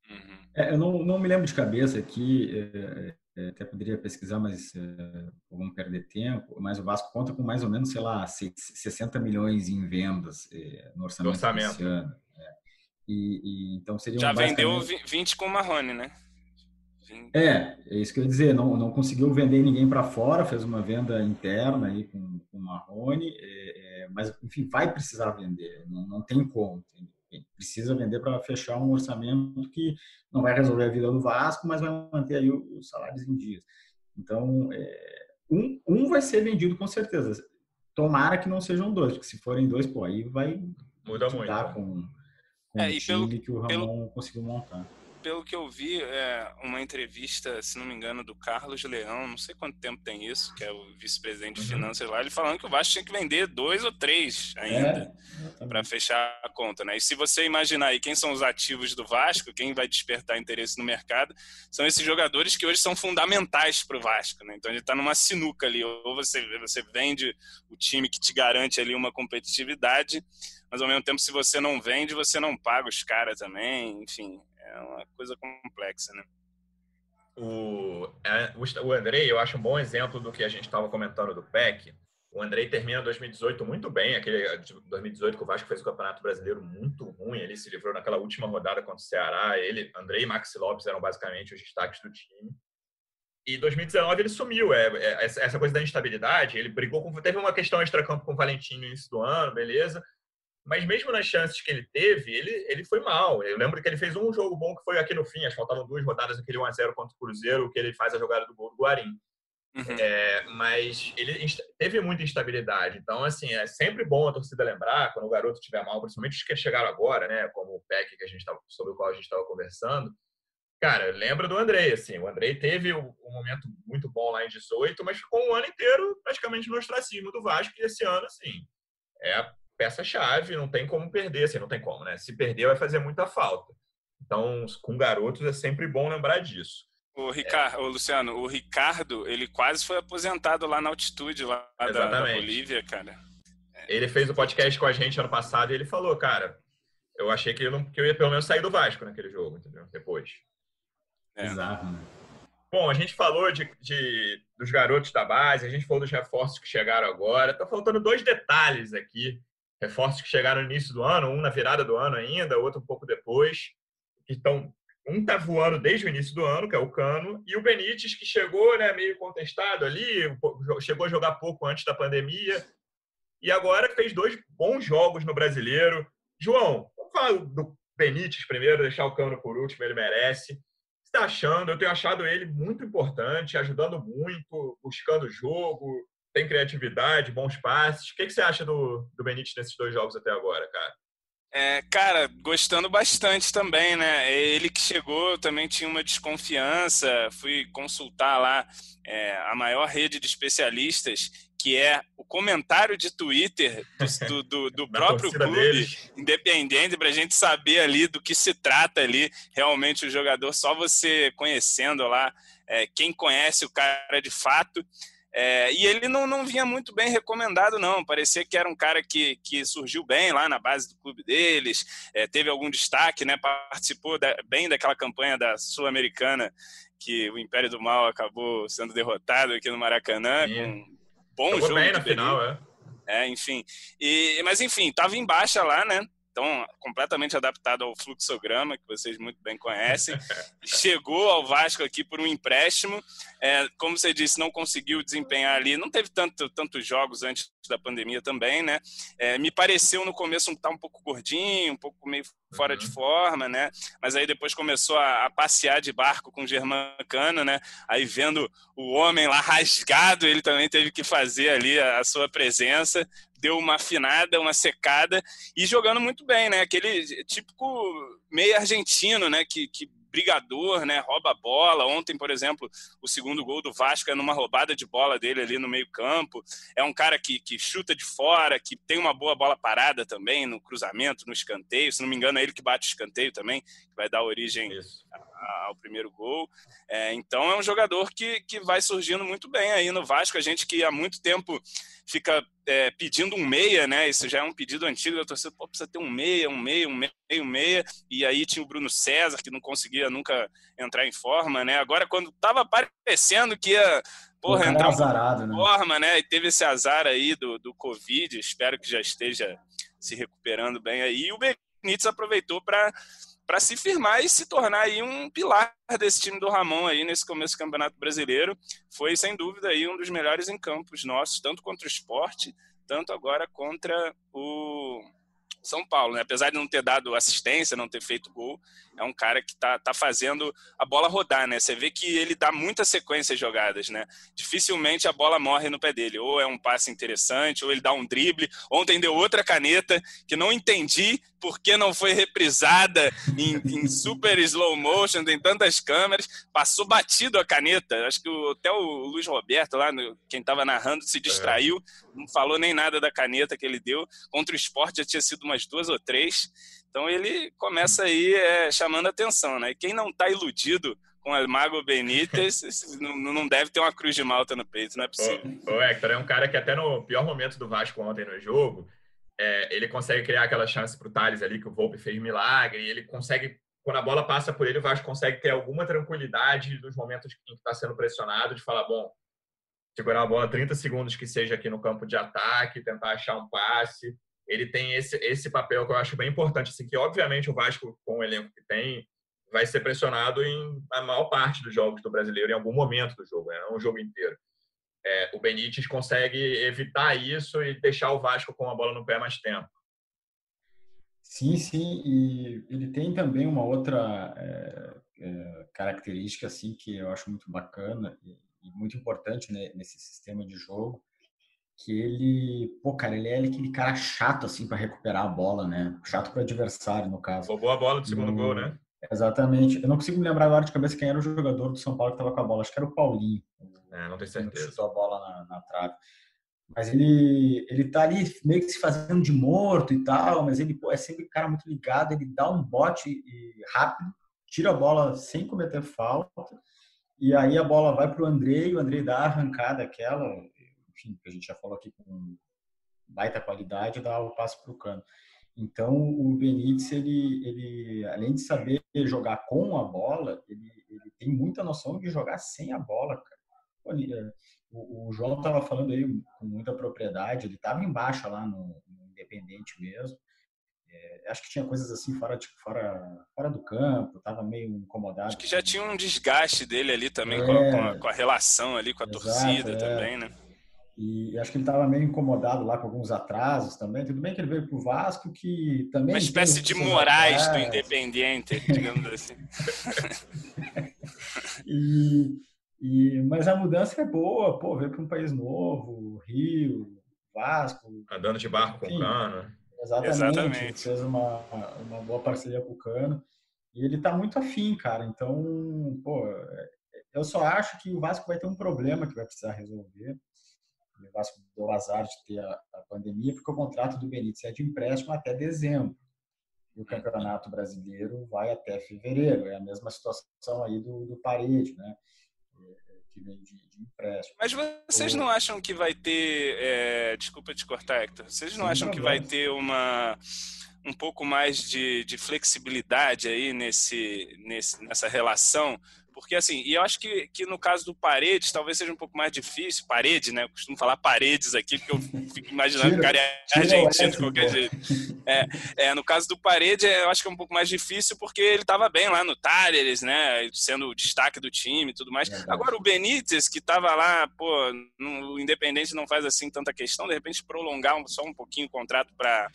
Uhum. É, eu não, não me lembro de cabeça aqui é, é, até poderia pesquisar, mas é, vamos perder tempo. Mas o Vasco conta com mais ou menos, sei lá, 60 milhões em vendas é, no orçamento, orçamento. desse ano. É. E, e, então seria Já vendeu 20 com o Marrone, né? É, é isso que eu ia dizer. Não, não conseguiu vender ninguém para fora, fez uma venda interna aí com, com o Marrone, é, é, mas enfim, vai precisar vender, não, não tem como. Entendeu? Precisa vender para fechar um orçamento que não vai resolver a vida do Vasco, mas vai manter aí os salários em dias. Então, é, um, um vai ser vendido com certeza. Tomara que não sejam dois, porque se forem dois, pô, aí vai mudar muito né? com, com é, o time pelo, que o Ramon pelo, conseguiu montar pelo que eu vi, é uma entrevista, se não me engano, do Carlos Leão, não sei quanto tempo tem isso, que é o vice-presidente de uhum. finanças lá, ele falando que o Vasco tinha que vender dois ou três ainda é, para fechar a conta, né? E se você imaginar aí quem são os ativos do Vasco, quem vai despertar interesse no mercado, são esses jogadores que hoje são fundamentais para o Vasco, né? Então ele está numa sinuca ali, ou você, você vende o time que te garante ali uma competitividade, mas ao mesmo tempo, se você não vende, você não paga os caras também, enfim, é uma coisa complexa, né? o, é, o Andrei, eu acho um bom exemplo do que a gente estava comentando do PEC. O Andrei termina 2018 muito bem, aquele 2018 que o Vasco fez o Campeonato Brasileiro muito ruim, ele se livrou naquela última rodada contra o Ceará, ele, Andrei e Maxi Lopes eram basicamente os destaques do time. E 2019 ele sumiu, é, é, essa coisa da instabilidade, ele brigou com, teve uma questão extra-campo com o Valentim no início do ano, beleza, mas mesmo nas chances que ele teve, ele, ele foi mal. Eu lembro que ele fez um jogo bom que foi aqui no fim, acho que faltavam duas rodadas, aquele 1x0 contra o Cruzeiro, que ele faz a jogada do gol do Guarim. Uhum. É, mas ele teve muita instabilidade. Então, assim, é sempre bom a torcida lembrar, quando o garoto estiver mal, principalmente os que chegaram agora, né? Como o PEC, que a gente tava, sobre o qual a gente estava conversando. Cara, lembra do Andrei, assim. O Andrei teve um momento muito bom lá em 18, mas ficou um ano inteiro praticamente no ostracismo do Vasco. E esse ano, assim, é peça-chave, não tem como perder, assim, não tem como, né? Se perder, vai fazer muita falta. Então, com garotos é sempre bom lembrar disso. O Ricardo, é. o Luciano, o Ricardo, ele quase foi aposentado lá na altitude lá da, da, Bolívia, cara. Ele fez o podcast com a gente ano passado e ele falou, cara, eu achei que eu, não, que eu ia pelo menos sair do Vasco naquele jogo, entendeu? Depois. É. Exato. Bom, a gente falou de, de, dos garotos da base, a gente falou dos reforços que chegaram agora. Tá faltando dois detalhes aqui reforços que chegaram no início do ano, um na virada do ano ainda, outro um pouco depois, que estão um está voando desde o início do ano, que é o Cano, e o Benítez, que chegou né, meio contestado ali, chegou a jogar pouco antes da pandemia, e agora fez dois bons jogos no brasileiro. João, vamos falar do Benítez primeiro, deixar o Cano por último, ele merece. O que você está achando? Eu tenho achado ele muito importante, ajudando muito, buscando jogo, tem criatividade, bons passes. O que, que você acha do, do Benítez nesses dois jogos até agora, cara? É, cara, gostando bastante também, né? Ele que chegou também tinha uma desconfiança. Fui consultar lá é, a maior rede de especialistas, que é o comentário de Twitter do, do, do próprio clube, deles. independente, para a gente saber ali do que se trata ali. Realmente o jogador, só você conhecendo lá, é, quem conhece o cara de fato. É, e ele não, não vinha muito bem recomendado, não. Parecia que era um cara que, que surgiu bem lá na base do clube deles, é, teve algum destaque, né? Participou da, bem daquela campanha da Sul-Americana que o Império do Mal acabou sendo derrotado aqui no Maracanã. Com um bom Jogou jogo. bem na final, é. É, enfim. E, mas enfim, estava em baixa lá, né? Então completamente adaptado ao fluxograma, que vocês muito bem conhecem. Chegou ao Vasco aqui por um empréstimo. É, como você disse, não conseguiu desempenhar ali, não teve tanto, tantos jogos antes da pandemia também, né? É, me pareceu no começo estar tá um pouco gordinho, um pouco meio fora uhum. de forma, né? Mas aí depois começou a, a passear de barco com o Germancano, né? Aí vendo o homem lá rasgado, ele também teve que fazer ali a, a sua presença deu uma afinada, uma secada e jogando muito bem, né? Aquele típico meio argentino, né? Que, que brigador, né? Rouba a bola. Ontem, por exemplo, o segundo gol do Vasco é numa roubada de bola dele ali no meio-campo. É um cara que, que chuta de fora, que tem uma boa bola parada também no cruzamento, no escanteio. Se não me engano, é ele que bate o escanteio também, que vai dar origem ao primeiro gol. É, então é um jogador que, que vai surgindo muito bem aí no Vasco. A gente que há muito tempo fica é, pedindo um meia, né? Isso já é um pedido antigo da torcida. Pô, precisa ter um meia, um meia, um meia, um meia. E aí tinha o Bruno César, que não conseguia nunca entrar em forma, né? Agora, quando tava aparecendo que ia porra, entrar azarado, em né? forma, né? E teve esse azar aí do, do Covid, espero que já esteja se recuperando bem aí. E o Benítez aproveitou para para se firmar e se tornar aí um pilar desse time do Ramon aí nesse começo do Campeonato Brasileiro. Foi, sem dúvida, aí um dos melhores em campos nossos, tanto contra o esporte, tanto agora contra o São Paulo. Né? Apesar de não ter dado assistência, não ter feito gol, é um cara que tá, tá fazendo a bola rodar, né? Você vê que ele dá muita sequência de jogadas, né? Dificilmente a bola morre no pé dele. Ou é um passe interessante, ou ele dá um drible. Ontem deu outra caneta que não entendi por que não foi reprisada em, em super slow motion, tem tantas câmeras. Passou batido a caneta. Acho que o, até o Luiz Roberto, lá, no, quem estava narrando, se distraiu. Não falou nem nada da caneta que ele deu. Contra o esporte já tinha sido umas duas ou três. Então ele começa aí é, chamando atenção, né? E quem não está iludido com o Mago Benítez não deve ter uma cruz de malta no peito, não é possível. O, o Hector é um cara que até no pior momento do Vasco ontem no jogo, é, ele consegue criar aquela chance para o Thales ali, que o Volpe fez milagre, e ele consegue quando a bola passa por ele, o Vasco consegue ter alguma tranquilidade nos momentos em que está sendo pressionado, de falar, bom, segurar a bola 30 segundos que seja aqui no campo de ataque, tentar achar um passe. Ele tem esse, esse papel que eu acho bem importante, assim, que obviamente o Vasco, com o elenco que tem, vai ser pressionado em a maior parte dos jogos do brasileiro, em algum momento do jogo, né? não o jogo inteiro. É, o Benítez consegue evitar isso e deixar o Vasco com a bola no pé mais tempo. Sim, sim, e ele tem também uma outra é, é, característica assim que eu acho muito bacana e, e muito importante né, nesse sistema de jogo, que ele, pô, cara, ele é aquele cara chato assim para recuperar a bola, né? Chato para o adversário no caso. Roubou a bola do segundo no... gol, né? Exatamente. Eu não consigo me lembrar agora de cabeça quem era o jogador do São Paulo que estava com a bola. Acho que era o Paulinho. É, não tenho certeza. Que chutou a bola na, na trave. Mas ele, ele tá ali meio que se fazendo de morto e tal, mas ele pô, é sempre um cara muito ligado, ele dá um bote rápido, tira a bola sem cometer falta, e aí a bola vai para o Andrei, o Andrei dá a arrancada aquela, enfim, que a gente já falou aqui com baita qualidade, dá o passe para o cano. Então, o Benítez, ele, ele, além de saber jogar com a bola, ele, ele tem muita noção de jogar sem a bola, cara. É, o, o João estava falando aí com muita propriedade, ele estava embaixo lá no, no Independente mesmo. É, acho que tinha coisas assim fora, de, fora, fora do campo, estava meio incomodado. Acho que já tinha um desgaste dele ali também é, com, a, com, a, com, a, relação ali com a exato, torcida é. também, né? E acho que ele estava meio incomodado lá com alguns atrasos também. Tudo bem que ele veio para o Vasco, que também. Uma espécie de Moraes do Independiente, digamos assim. e, e, mas a mudança é boa, pô, veio para um país novo, Rio, Vasco. Andando de barco enfim, com o Cano. Exatamente. exatamente. Fez uma, uma boa parceria com o Cano. E ele tá muito afim, cara. Então, pô, eu só acho que o Vasco vai ter um problema que vai precisar resolver. O Vasco deu azar de ter a, a pandemia, porque o contrato do Benítez é de empréstimo até dezembro. E o Campeonato Brasileiro vai até fevereiro. É a mesma situação aí do, do Parede, né? que vem de, de empréstimo. Mas vocês não acham que vai ter. É, desculpa te cortar, Hector. Vocês não Sem acham que vai ter uma um pouco mais de, de flexibilidade aí nesse, nesse, nessa relação porque, assim, e eu acho que, que no caso do Paredes, talvez seja um pouco mais difícil. Parede, né? Eu costumo falar paredes aqui, porque eu fico imaginando o cara é argentino de qualquer jeito. É, é, no caso do Parede, eu acho que é um pouco mais difícil, porque ele estava bem lá no Talleres, né? Sendo o destaque do time e tudo mais. Verdade. Agora, o Benítez, que estava lá, pô, no Independente não faz assim tanta questão, de repente prolongar só um pouquinho o contrato para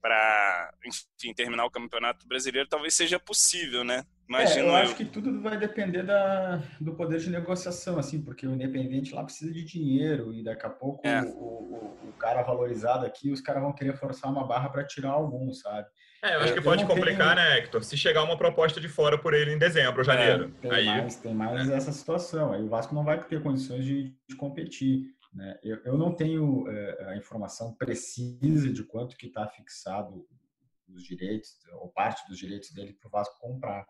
para, enfim, terminar o Campeonato Brasileiro, talvez seja possível, né? Imagino é, eu, eu acho que tudo vai depender da, do poder de negociação, assim, porque o independente lá precisa de dinheiro e daqui a pouco é. o, o, o, cara valorizado aqui, os caras vão querer forçar uma barra para tirar algum, sabe? É, eu acho que pode complicar, tenho... né, Hector? Se chegar uma proposta de fora por ele em dezembro ou janeiro. É, tem aí... mais, tem mais é. essa situação. Aí o Vasco não vai ter condições de, de competir. Né? Eu, eu não tenho é, a informação precisa de quanto que está fixado os direitos, ou parte dos direitos dele para o Vasco comprar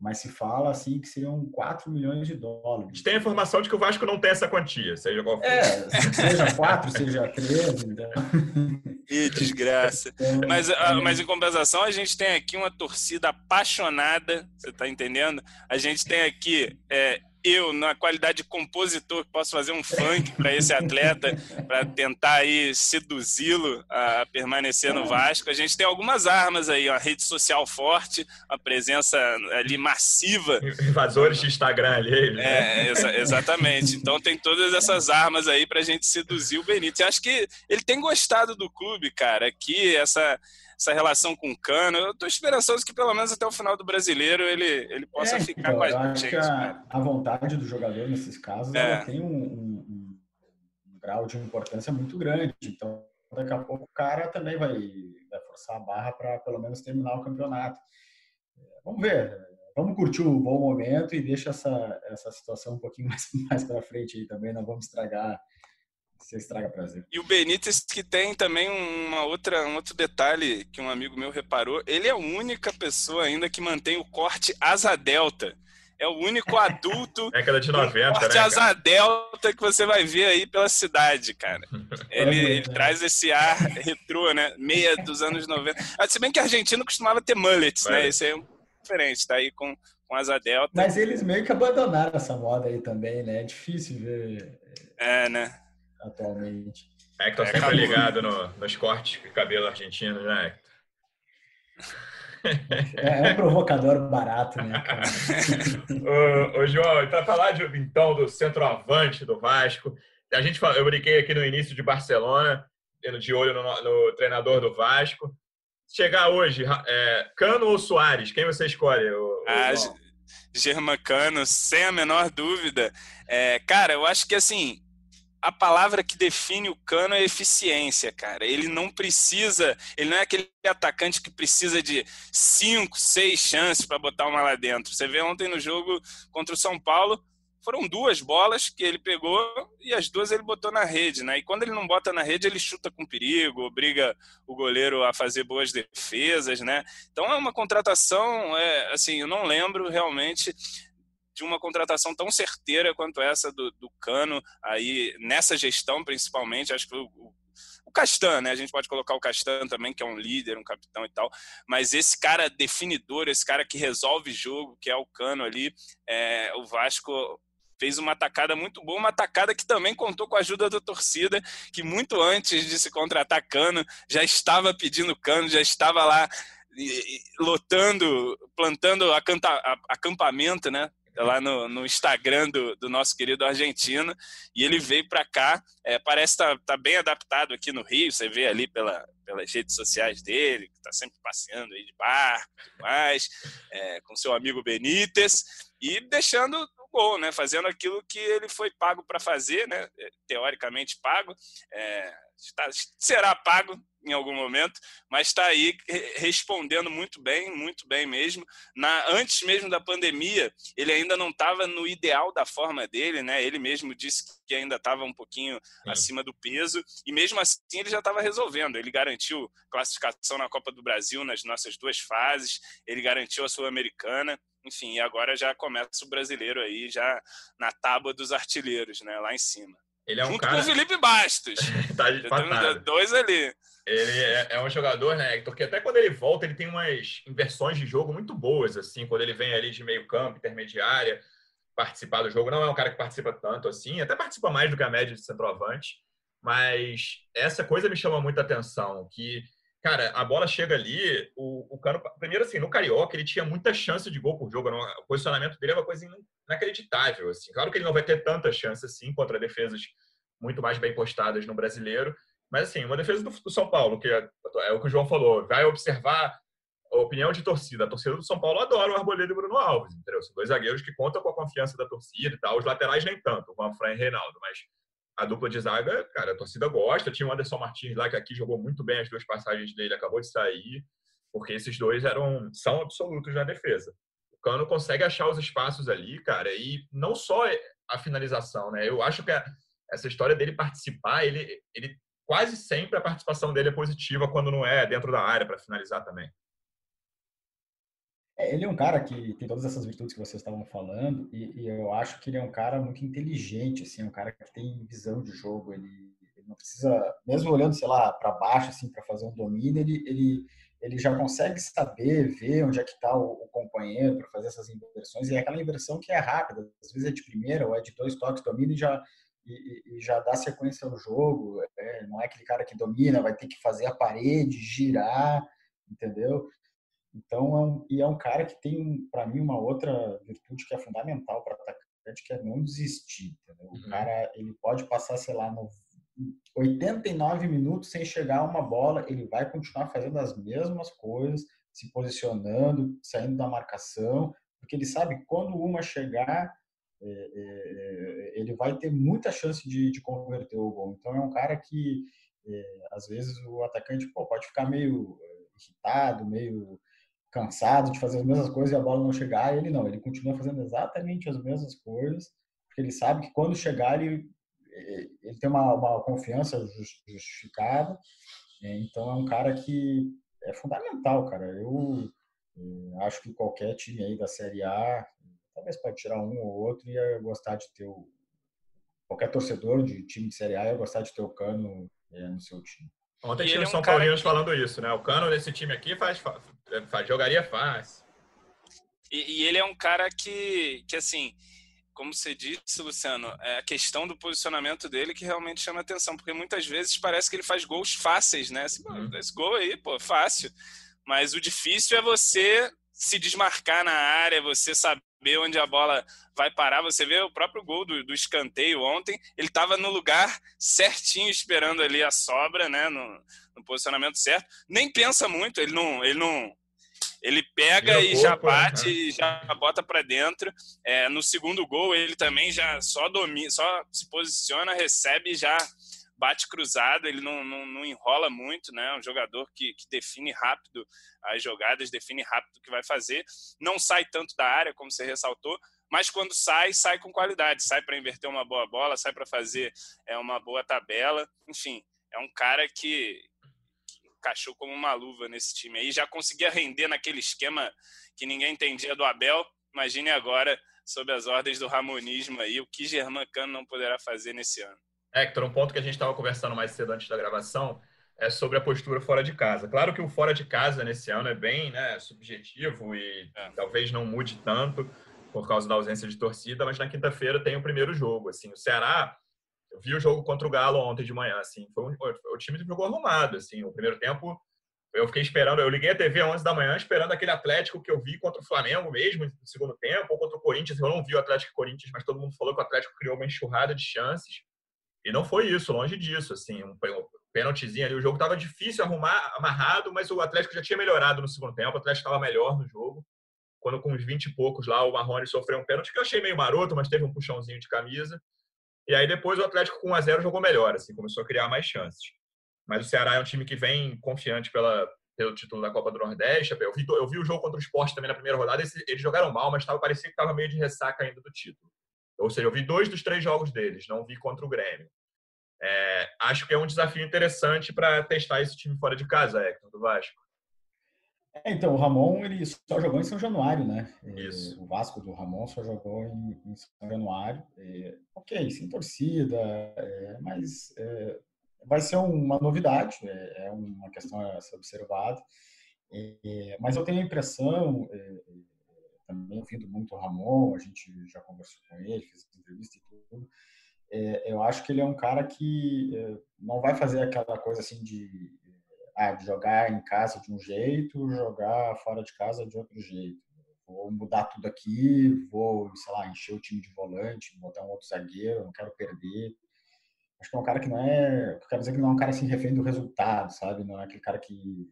mas se fala assim que seriam 4 milhões de dólares. A gente tem a informação de que o Vasco não tem essa quantia, seja qual for. É, seja 4, seja 13. Então... Que desgraça. Então, mas, é... mas em compensação, a gente tem aqui uma torcida apaixonada, você está entendendo? A gente tem aqui é, eu, na qualidade de compositor, posso fazer um funk para esse atleta, para tentar aí seduzi-lo a permanecer no Vasco. A gente tem algumas armas aí, uma rede social forte, uma presença ali massiva. Invasores de Instagram ali. Né? É, exa exatamente. Então tem todas essas armas aí para a gente seduzir o Benítez. Eu acho que ele tem gostado do clube, cara, aqui, essa essa relação com o Cano. Eu estou esperançoso que pelo menos até o final do brasileiro ele, ele possa é, ficar com a gente. Que a, a, vontade do jogador nesses casos é. tem um, um, um, grau de importância muito grande. Então, daqui a pouco o cara também vai, vai forçar a barra para pelo menos terminar o campeonato. É, vamos ver. Vamos curtir o bom momento e deixa essa, essa situação um pouquinho mais, mais para frente aí também. Não vamos estragar você estraga prazer. E o Benítez que tem também uma outra, um outro detalhe que um amigo meu reparou, ele é a única pessoa ainda que mantém o corte asa delta. É o único adulto Década de 90, corte né, asa delta que você vai ver aí pela cidade, cara. Ele, ele traz esse ar retrô, né? Meia dos anos 90. Ah, se bem que argentino costumava ter mullets, né? Esse é um diferente, tá aí com, com asa delta. Mas eles meio que abandonaram essa moda aí também, né? É difícil ver. É, né? Atualmente. É que é, sempre acabou. ligado no, nos cortes de cabelo argentino, né, Hector? É, é um provocador barato, né, cara? ô, ô, João, para falar de, então do centroavante do Vasco, a gente eu brinquei aqui no início de Barcelona, de olho no, no treinador do Vasco. Chegar hoje, é, Cano ou Soares? Quem você escolhe? O, ah, Germancano, sem a menor dúvida. É, cara, eu acho que assim, a palavra que define o Cano é eficiência, cara. Ele não precisa, ele não é aquele atacante que precisa de cinco, seis chances para botar uma lá dentro. Você vê ontem no jogo contra o São Paulo, foram duas bolas que ele pegou e as duas ele botou na rede, né? E quando ele não bota na rede, ele chuta com perigo, obriga o goleiro a fazer boas defesas, né? Então é uma contratação, é, assim, eu não lembro realmente de uma contratação tão certeira quanto essa do, do Cano aí nessa gestão principalmente acho que o, o, o Castan, né? A gente pode colocar o Castan também, que é um líder, um capitão e tal. Mas esse cara definidor, esse cara que resolve jogo, que é o Cano ali, é, o Vasco fez uma atacada muito boa, uma atacada que também contou com a ajuda da torcida, que muito antes de se contratar Cano, já estava pedindo Cano, já estava lá lotando, plantando acampamento, né? Lá no, no Instagram do, do, nosso querido argentino, e ele veio para cá, é, parece estar tá, tá, bem adaptado aqui no Rio, você vê ali pela, pelas redes sociais dele, que está sempre passeando aí de barco, mais, é, com seu amigo Benítez, e deixando o gol, né, fazendo aquilo que ele foi pago para fazer, né, teoricamente pago, é, está, será pago em algum momento, mas está aí respondendo muito bem, muito bem mesmo. Na, antes mesmo da pandemia, ele ainda não estava no ideal da forma dele, né? Ele mesmo disse que ainda estava um pouquinho Sim. acima do peso, e mesmo assim ele já estava resolvendo. Ele garantiu classificação na Copa do Brasil nas nossas duas fases, ele garantiu a Sul-Americana, enfim, e agora já começa o brasileiro aí, já na tábua dos artilheiros, né? Lá em cima. Ele é um Junto cara... com o Felipe Bastos. tá de dois ali. Ele é, é, um jogador, né, porque até quando ele volta, ele tem umas inversões de jogo muito boas, assim, quando ele vem ali de meio campo, intermediária, participar do jogo. Não é um cara que participa tanto assim, até participa mais do que a média de centroavante, mas essa coisa me chama muita atenção, que, cara, a bola chega ali, o, o Cano, primeiro assim, no Carioca, ele tinha muita chance de gol por jogo, o posicionamento dele é uma coisa inacreditável, assim. Claro que ele não vai ter tanta chance assim contra defesas muito mais bem postadas no brasileiro, mas, assim, uma defesa do, do São Paulo, que é, é, o que o João falou, vai observar a opinião de torcida. A torcida do São Paulo adora o Arboleda e o Bruno Alves, entendeu? São dois zagueiros que contam com a confiança da torcida e tal. Os laterais nem tanto, o Manfred e Reinaldo, mas a dupla de zaga, cara, a torcida gosta. Tinha o Anderson Martins lá, que aqui jogou muito bem as duas passagens dele, acabou de sair, porque esses dois eram são absolutos na defesa. O Cano consegue achar os espaços ali, cara, e não só a finalização, né? Eu acho que essa história dele participar, ele, ele quase sempre a participação dele é positiva quando não é dentro da área para finalizar também. É, ele é um cara que tem todas essas virtudes que vocês estavam falando e, e, eu acho que ele é um cara muito inteligente, assim, é um cara que tem visão de jogo. Ele, ele não precisa, mesmo olhando, sei lá, para baixo, assim, para fazer um domínio, ele, ele, ele já consegue saber, ver onde é que está o, o, companheiro para fazer essas inversões. E é aquela inversão que é rápida, às vezes é de primeira ou é de dois toques, domina e já e, e, já dá sequência ao jogo. É, não é aquele cara que domina, vai ter que fazer a parede, girar, entendeu? Então, é um, e é um cara que tem, para mim, uma outra virtude que é fundamental para atacante, que é não desistir. Entendeu? Uhum. O cara, ele pode passar, sei lá, no 89 minutos sem chegar a uma bola, ele vai continuar fazendo as mesmas coisas, se posicionando, saindo da marcação, porque ele sabe que quando uma chegar, é, é, é, ele vai ter muita chance de, de, converter o gol. Então é um cara que é, às vezes o atacante pô, pode ficar meio irritado, meio cansado de fazer as mesmas coisas e a bola não chegar. Ele não, ele continua fazendo exatamente as mesmas coisas, porque ele sabe que quando chegar ele, ele tem uma, uma confiança justificada. Então é um cara que é fundamental, cara. Eu acho que qualquer time aí da Série A talvez pode tirar um ou outro e ia gostar de ter o. Qualquer torcedor de time de Série A ia gostar de ter o Cano é, no seu time. Ontem tinha é São Paulinos que... falando isso, né? O Cano desse time aqui faz jogaria fácil. E, e, ele é um cara que, que assim, como você disse, Luciano, é a questão do posicionamento dele que realmente chama atenção, porque muitas vezes parece que ele faz gols fáceis, né? Assim, uhum. Esse gol aí, pô, fácil. Mas o difícil é você se desmarcar na área, você saber onde a bola vai parar. Você vê o próprio gol do, do escanteio ontem, ele estava no lugar certinho, esperando ali a sobra, né? No, no, posicionamento certo. Nem pensa muito, ele não, ele não, ele pega e já né? bate né? e já bota para dentro. É, no segundo gol ele também já só domina, só se posiciona, recebe e já bate cruzado, ele não, não, não, enrola muito, né? Um jogador que, que define rápido as jogadas, define rápido o que vai fazer, não sai tanto da área, como você ressaltou, mas quando sai, sai com qualidade, sai para inverter uma boa bola, sai para fazer é, uma boa tabela, enfim, é um cara que, que encaixou como uma luva nesse time aí, já conseguia render naquele esquema que ninguém entendia do Abel, imagine agora sob as ordens do Ramonismo aí, o que Germán Cano não poderá fazer nesse ano. Hector, um ponto que a gente estava conversando mais cedo antes da gravação é sobre a postura fora de casa. Claro que o fora de casa nesse ano é bem né, subjetivo e é. talvez não mude tanto por causa da ausência de torcida, mas na quinta-feira tem o primeiro jogo. Assim, o Ceará, vi o jogo contra o Galo ontem de manhã. Assim, foi um, o time jogou arrumado. Assim, o primeiro tempo eu fiquei esperando, eu liguei a TV às 11 da manhã esperando aquele Atlético que eu vi contra o Flamengo mesmo no segundo tempo, ou contra o Corinthians. Eu não vi o Atlético e Corinthians, mas todo mundo falou que o Atlético criou uma enxurrada de chances. E não foi isso, longe disso. Assim, um, pênaltizinho ali. O jogo estava difícil arrumar, amarrado, mas o Atlético já tinha melhorado no segundo tempo. O Atlético estava melhor no jogo. Quando com uns 20 e poucos lá, o Marrone sofreu um pênalti que eu achei meio maroto, mas teve um puxãozinho de camisa. E aí depois o Atlético com 1 a 0 jogou melhor, assim, começou a criar mais chances. Mas o Ceará é um time que vem confiante pela, pelo título da Copa do Nordeste. Eu vi, eu vi o jogo contra o Esporte também na primeira rodada. Eles, eles jogaram mal, mas tava, parecia que estava meio de ressaca ainda do título. Ou seja, eu vi dois dos três jogos deles, não vi contra o Grêmio. É, acho que é um desafio interessante para testar esse time fora de casa, Hector, do Vasco. É, então, o Ramon ele só jogou em São Januário, né? É, Isso. O Vasco do Ramon só jogou em, em São Januário. É, ok, sem torcida, é, mas é, vai ser uma novidade, é, é uma questão a ser observada. mas eu tenho a impressão, também ouvindo muito o Ramon, a gente já conversou com ele, fez entrevista e tudo, é, eu acho que ele é um cara que é, não vai fazer aquela coisa assim de, ah, de jogar em casa de um jeito, jogar fora de casa de outro jeito. Vou mudar tudo aqui, vou, sei lá, encher o time de volante, botar um outro zagueiro, não quero perder. Acho que é um cara que não é. Quero dizer que não é um cara assim refém do resultado, sabe? Não é aquele cara que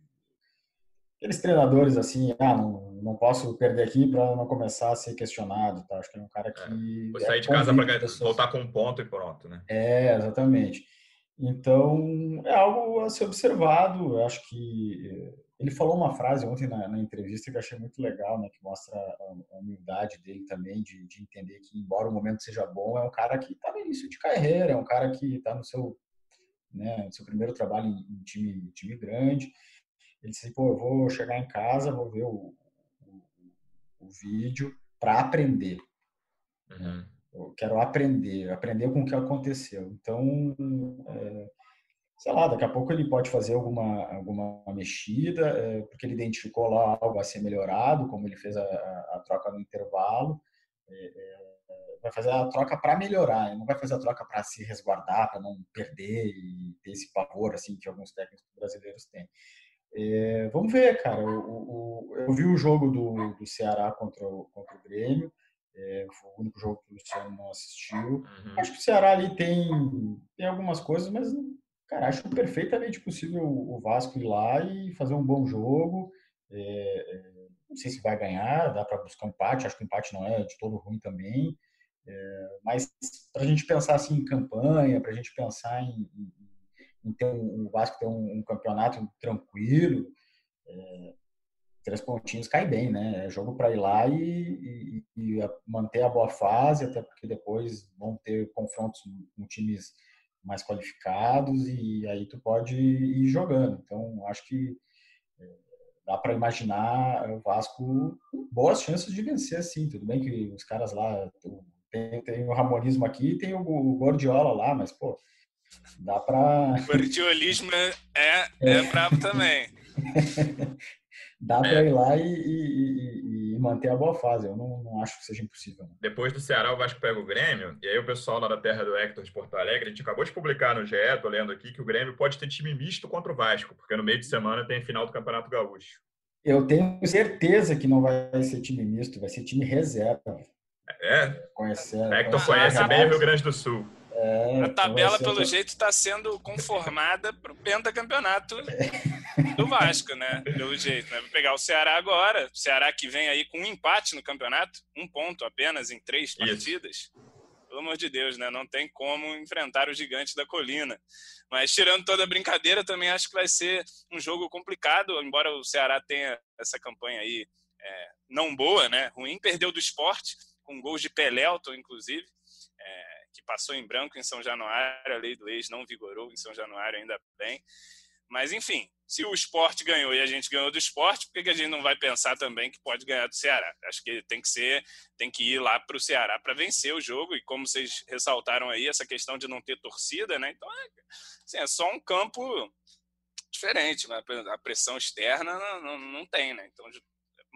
aqueles treinadores assim, ah, não, não posso perder aqui para não começar a ser questionado, tá? Acho que é um cara é, que. É, vou sair é de casa para voltar com um ponto e pronto, né? É, exatamente. Então, é algo a ser observado. Eu acho que eh, ele falou uma frase ontem na, na, entrevista que eu achei muito legal, né? Que mostra a, a humildade dele também de, de, entender que, embora o momento seja bom, é um cara que está no início de carreira, é um cara que está no seu, né, no seu primeiro trabalho em, em time, time grande ele disse, pô, eu vou chegar em casa, vou ver o, o, o vídeo para aprender. Uhum. Eu quero aprender, aprender com o que aconteceu. Então, é, sei lá, daqui a pouco ele pode fazer alguma, alguma mexida, é, porque ele identificou lá algo a ser melhorado, como ele fez a, a, troca no intervalo. É, é vai fazer a troca para melhorar, ele não vai fazer a troca para se resguardar, para não perder e ter esse pavor assim que alguns técnicos brasileiros têm. É, vamos ver, cara. O, o, eu vi o jogo do, do Ceará contra o, contra o Grêmio. É, foi o único jogo que o Luciano não assistiu. Uhum. Acho que o Ceará ali tem, tem algumas coisas, mas, cara, acho perfeitamente possível o Vasco ir lá e fazer um bom jogo. É, é não sei se vai ganhar, dá para buscar um empate. Acho que o empate não é de todo ruim também. É, mas para a gente pensar assim em campanha, para a gente pensar em, em então o Vasco tem um, um campeonato tranquilo, é, três pontinhos cai bem, né? É jogo para ir lá e, e, e, manter a boa fase, até porque depois vão ter confrontos com times mais qualificados e aí tu pode ir jogando. Então acho que é, dá para imaginar o Vasco com boas chances de vencer, sim. Tudo bem que os caras lá tem, tem o Ramonismo aqui, tem o, o Gordiola lá, mas pô Dá para. O guardiolismo é, é, é brabo também. dá para é. ir lá e, e, e, manter a boa fase. Eu não, não acho que seja impossível. Não. Depois do Ceará, o Vasco pega o Grêmio, e aí o pessoal lá da terra do Hector de Porto Alegre, a gente acabou de publicar no GE, tô lendo aqui, que o Grêmio pode ter time misto contra o Vasco, porque no meio de semana tem final do Campeonato Gaúcho. Eu tenho certeza que não vai ser time misto, vai ser time reserva. É? Conhece, Hector conhece bem o Rio Grande do Sul. É, a tabela, pelo jeito, está sendo conformada para o pentacampeonato do Vasco, né? Pelo jeito. Né? Vou pegar o Ceará agora. O Ceará que vem aí com um empate no campeonato, um ponto apenas em três partidas. Isso. Pelo amor de Deus, né? Não tem como enfrentar o gigante da colina. Mas tirando toda a brincadeira, também acho que vai ser um jogo complicado, embora o Ceará tenha essa campanha aí é, não boa, né? Ruim, perdeu do esporte, com gols de Pelelton, inclusive. É, que passou em branco em São Januário, a lei do ex não vigorou em São Januário ainda bem. Mas, enfim, se o esporte ganhou e a gente ganhou do esporte, por que, a gente não vai pensar também que pode ganhar do Ceará? Acho que tem que ser, tem que ir lá para o Ceará para vencer o jogo. E como vocês ressaltaram aí, essa questão de não ter torcida, né? Então, é, assim, é só um campo diferente, né? a pressão externa não, não, não tem, né? Então,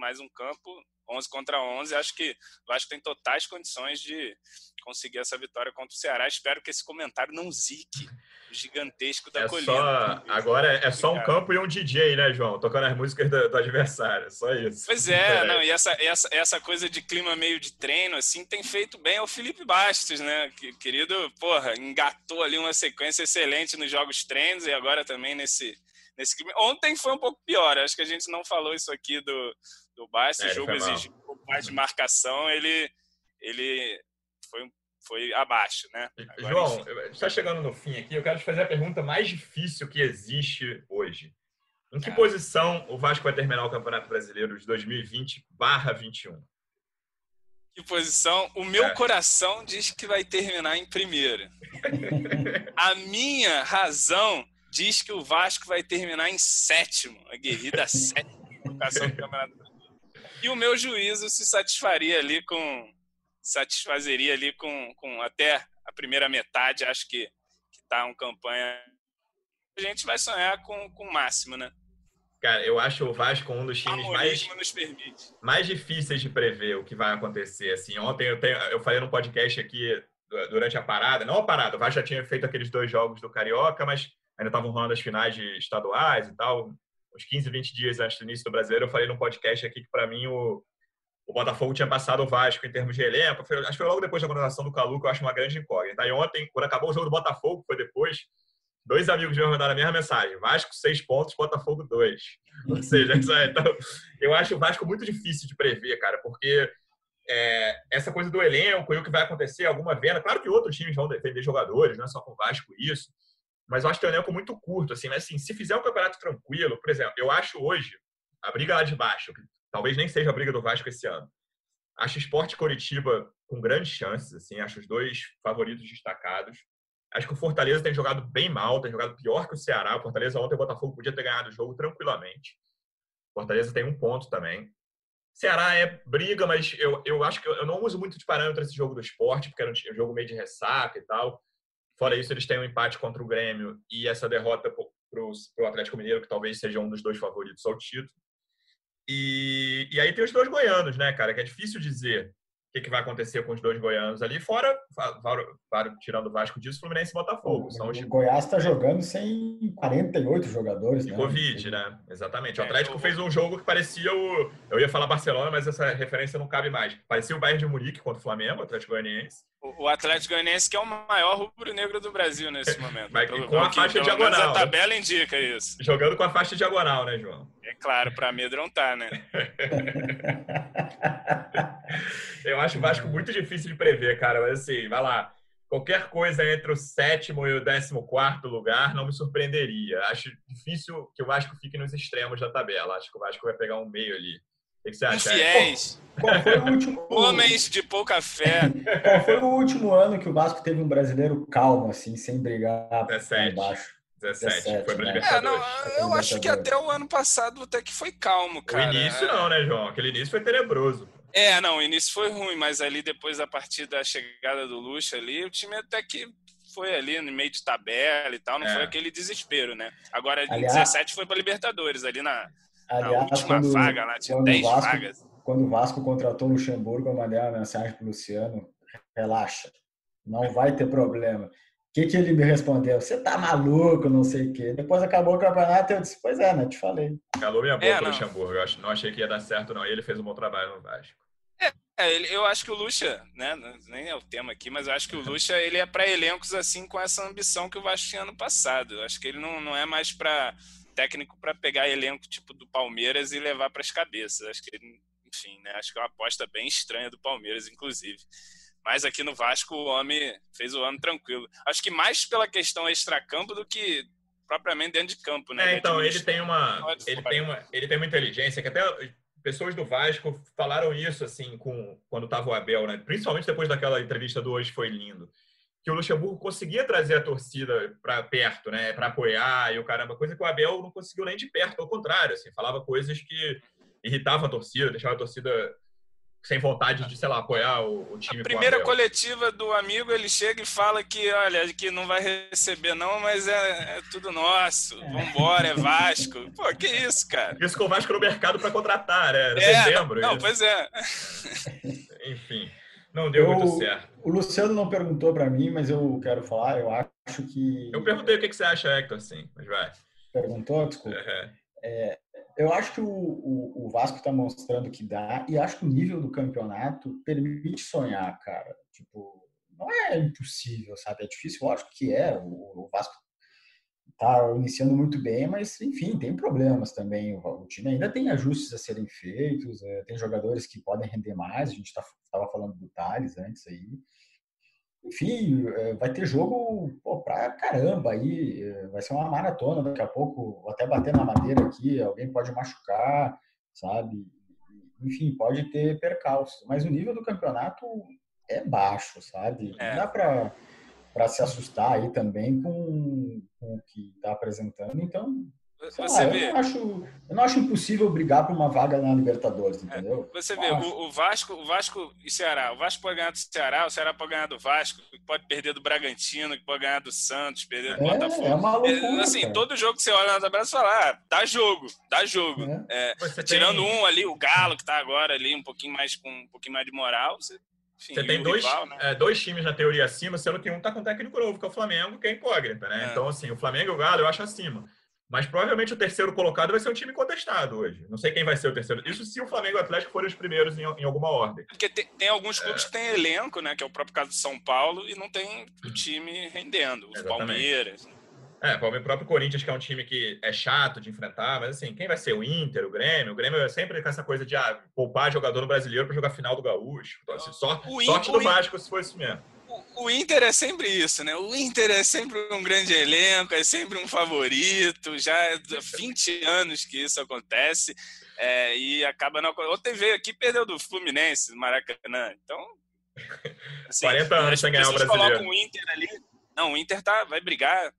mais um campo 11 contra 11, acho que o Vasco tem totais condições de conseguir essa vitória contra o Ceará. Espero que esse comentário não zique o gigantesco da é colina. Só, agora é só um campo e um DJ, né, João? Tocando as músicas do, do adversário, só isso. Pois é, não, e essa, essa, essa coisa de clima meio de treino, assim, tem feito bem ao Felipe Bastos, né? Que, querido, porra, engatou ali uma sequência excelente nos jogos treinos e agora também nesse, nesse clima. Ontem foi um pouco pior, acho que a gente não falou isso aqui do, do Barça, é, jogo exigiu um pouco mais de marcação, ele, ele foi, foi abaixo, né? Agora, João, está chegando no fim aqui, eu quero te fazer a pergunta mais difícil que existe hoje. Em que posição o Vasco vai terminar o Campeonato Brasileiro de 2020/21? Que posição? O meu é. coração diz que vai terminar em primeiro. a minha razão diz que o Vasco vai terminar em sétimo, a guerrida sétima colocação do Campeonato Brasileiro. E o meu juízo se satisfaria ali com satisfazeria ali com, com até a primeira metade, acho que que tá uma campanha a gente vai sonhar com, com o máximo, né? Cara, eu acho o Vasco um dos times mais, mais difíceis de prever o que vai acontecer. Assim, ontem eu, tenho, eu falei num podcast aqui durante a parada, não a parada, o Vasco já tinha feito aqueles dois jogos do Carioca, mas ainda estavam rolando as finais de estaduais e tal uns 15, 20 dias antes do início do Brasileiro, eu falei num podcast aqui que, para mim, o, o Botafogo tinha passado o Vasco em termos de elenco. Foi, acho que foi logo depois da contratação do Calu, que eu acho uma grande incógnita. E ontem, quando acabou o jogo do Botafogo, foi depois, dois amigos meus mandaram a mesma mensagem. Vasco, seis pontos, Botafogo, dois. Ou seja, então, eu acho o Vasco muito difícil de prever, cara, porque é, essa coisa do elenco e o que vai acontecer, alguma venda. Claro que outros times vão defender jogadores, não é só com o Vasco isso mas eu acho que tem um elenco muito curto, assim, mas assim, se fizer um campeonato tranquilo, por exemplo, eu acho hoje a briga lá de baixo, talvez nem seja a briga do Vasco esse ano. Acho Esporte Coritiba com grandes chances, assim, acho os dois favoritos destacados. Acho que o Fortaleza tem jogado bem mal, tem jogado pior que o Ceará. O Fortaleza ontem o Botafogo podia ter ganhado o jogo tranquilamente. O Fortaleza tem um ponto também. Ceará é briga, mas eu, eu acho que eu não uso muito de parâmetro esse jogo do esporte, porque era um jogo meio de ressaca e tal. Fora isso, eles têm um empate contra o Grêmio e essa derrota para o Atlético Mineiro, que talvez seja um dos dois favoritos ao título. E, e aí tem os dois goianos, né, cara? Que é difícil dizer o que, que, vai acontecer com os dois goianos ali, fora, tirando o Vasco disso, Fluminense e Botafogo. O, são os... o Goiás está jogando sem 48 jogadores, né? Covid, né? Exatamente. O é, Atlético fez um jogo que parecia o. Eu ia falar Barcelona, mas essa referência não cabe mais. Parecia o Bayern de Munique contra o Flamengo, o Atlético Goianiense. O Atlético Goianiense que é o maior rubro-negro do Brasil nesse momento. Mas, pelo, com a faixa que, diagonal. A tabela indica isso. Jogando com a faixa diagonal, né, João? É claro, para amedrontar, né? Eu acho o Vasco muito difícil de prever, cara. Mas assim, vai lá. Qualquer coisa entre o sétimo e o décimo quarto lugar não me surpreenderia. Acho difícil que o Vasco fique nos extremos da tabela. Acho que o Vasco vai pegar um meio ali. O que você acha? Infiéis. Qual foi o último... Homens de pouca fé. Qual foi o último ano que o Vasco teve um brasileiro calmo, assim, sem brigar 17. baixo? 17, 17 foi para né? Libertadores. É, não, eu acho que até o ano passado até que foi calmo, cara. O início não, né, João? Aquele início foi tenebroso. É, não, o início foi ruim, mas ali depois a partir da chegada do Luxo ali, o time até que foi ali no meio de tabela e tal, não é. foi aquele desespero, né? Agora, em Aliás, 17 foi para Libertadores, ali na, Aliás, a última quando, vaga lá, tinha 10 Vasco, vagas. Quando o Vasco contratou o Luxemburgo, eu mandei uma mensagem para o Luciano, relaxa, não vai ter problema. O que, que ele me respondeu? Você tá maluco, não sei o quê. Depois acabou o campeonato, eu disse, pois é, né? Te falei. Calou minha boca é, o Luxemburgo. Eu não achei que ia dar certo, não. E ele fez um bom trabalho no Vasco. É, eu acho que o Lucha, né, nem é o tema aqui, mas eu acho que o Lucha ele é para elencos assim com essa ambição que o Vasco tinha ano passado. Eu acho que ele não, não é mais para técnico para pegar elenco tipo do Palmeiras e levar para as cabeças. Acho que enfim, né, acho que é uma aposta bem estranha do Palmeiras, inclusive. Mas aqui no Vasco o homem fez o ano tranquilo. Acho que mais pela questão extracampo do que propriamente dentro de campo, né? É, então ele tem uma ele tem uma ele tem uma inteligência que até pessoas do Vasco falaram isso assim com quando estava o Abel, né? Principalmente depois daquela entrevista do hoje foi lindo, que o Luxemburgo conseguia trazer a torcida para perto, né? Para apoiar e o caramba, coisa que o Abel não conseguiu nem de perto, pelo contrário, assim, falava coisas que irritavam a torcida, deixava a torcida sem vontade de, sei lá, apoiar o, o time. A primeira coletiva do amigo, ele chega e fala que, olha, que não vai receber não, mas é, é tudo nosso, vambora, é Vasco. Pô, que isso, cara? Isso com o Vasco no mercado para contratar, né? No é, dezembro. Não, isso. pois é. Enfim, não deu eu, muito certo. O Luciano não perguntou para mim, mas eu quero falar, eu acho que... Eu perguntei o que, que você acha, Hector, sim, mas vai. Perguntou? Desculpa. Uhum. É, eu acho que o, o, o Vasco está mostrando que dá, e acho que o nível do campeonato permite sonhar, cara. Tipo, não é impossível, sabe? É difícil, lógico que é. O, o Vasco está iniciando muito bem, mas enfim, tem problemas também. O, o, time ainda tem ajustes a serem feitos, é, tem jogadores que podem render mais. A gente estava tá, falando do Thales antes aí enfim, é, vai ter jogo pô, pra caramba aí. É, vai ser uma maratona daqui a pouco. Vou até bater na madeira aqui, alguém pode machucar, sabe? Enfim, pode ter percalço. Mas o nível do campeonato é baixo, sabe? É. Não dá pra, pra se assustar aí também com, com o que tá apresentando. Então, você vê. Eu não, acho, eu não acho impossível brigar por uma vaga na Libertadores, é, entendeu? É, você vê, o, o, Vasco, o Vasco e Ceará. O Vasco pode ganhar do Ceará, o Ceará pode ganhar do Vasco, pode perder do Bragantino, pode ganhar do Santos, perder do é, Botafogo. É uma loucura, é, assim, cara. todo jogo que você olha na tabela, você fala, ah, dá jogo, dá jogo. É. é tirando tem... um ali, o Galo, que tá agora ali um pouquinho mais com um pouquinho mais de moral, você enfim, você tem dois, rival, né? é, dois times na teoria acima, sendo que um tá com técnico novo, que é o Flamengo, que é incógnita, né? É. Então, assim, o Flamengo e o Galo eu acho acima. Mas provavelmente o terceiro colocado vai ser um time contestado hoje. Não sei quem vai ser o terceiro. Isso se o Flamengo e o Atlético forem os primeiros em, em alguma ordem. Porque tem, tem alguns clubes é. que têm elenco, né? Que é o próprio caso do São Paulo, e não tem o time rendendo. Os Exatamente. Palmeiras. É, o próprio Corinthians, que é um time que é chato de enfrentar, mas assim, quem vai ser? O Inter, o Grêmio? O Grêmio é sempre com essa coisa de ah, poupar jogador no brasileiro para jogar final do Gaúcho. Então, assim, só, o sorte do Vasco se for isso mesmo o Inter é sempre isso, né? O Inter é sempre um grande elenco, é sempre um favorito. Já há 20 anos que isso acontece é, e acaba não. Ontem veio aqui perdeu do Fluminense, do Maracanã. Então. Assim, 40 anos sem ganhar o brasileiro. colocam o Inter ali. Não, o Inter tá, vai brigar,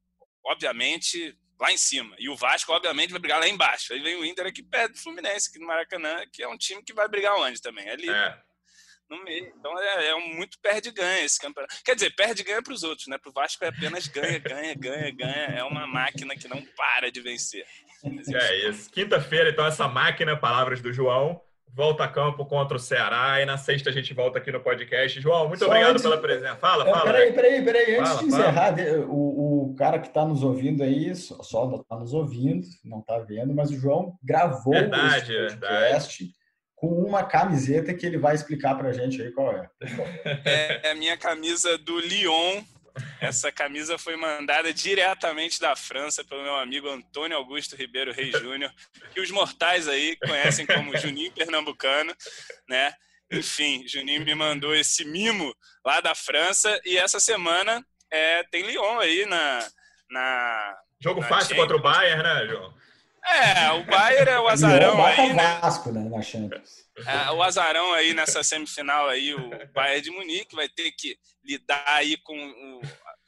obviamente, lá em cima. E o Vasco, obviamente, vai brigar lá embaixo. Aí vem o Inter aqui perto do Fluminense, aqui no Maracanã, que é um time que vai brigar onde também? Ali. É no meio. Então é, é um muito perde-ganha esse campeonato. Quer dizer, perde-ganha para os outros, né? Para o Vasco é apenas ganha, ganha, ganha, ganha. É uma máquina que não para de vencer. É isso. Quinta-feira, então, essa máquina, palavras do João, volta a campo contra o Ceará. E na sexta a gente volta aqui no podcast. João, muito Só obrigado antes... pela presença. Fala, fala. Peraí, peraí, peraí. Antes fala, de encerrar, o, o cara que está nos ouvindo aí, só está nos ouvindo, não está vendo, mas o João gravou verdade, esse podcast. Verdade com uma camiseta que ele vai explicar para a gente aí qual é. É a minha camisa do Lyon. Essa camisa foi mandada diretamente da França pelo meu amigo Antônio Augusto Ribeiro Reis Júnior, que os mortais aí conhecem como Juninho Pernambucano, né? Enfim, Juninho me mandou esse mimo lá da França e essa semana é, tem Lyon aí na. na Jogo na fácil Champions. contra o Bayern, né, João? É, o Bayern é o azarão aí, né? Vasco, né, na Champions. É, o azarão aí nessa semifinal aí, o Bayern de Munique vai ter que lidar aí com, o,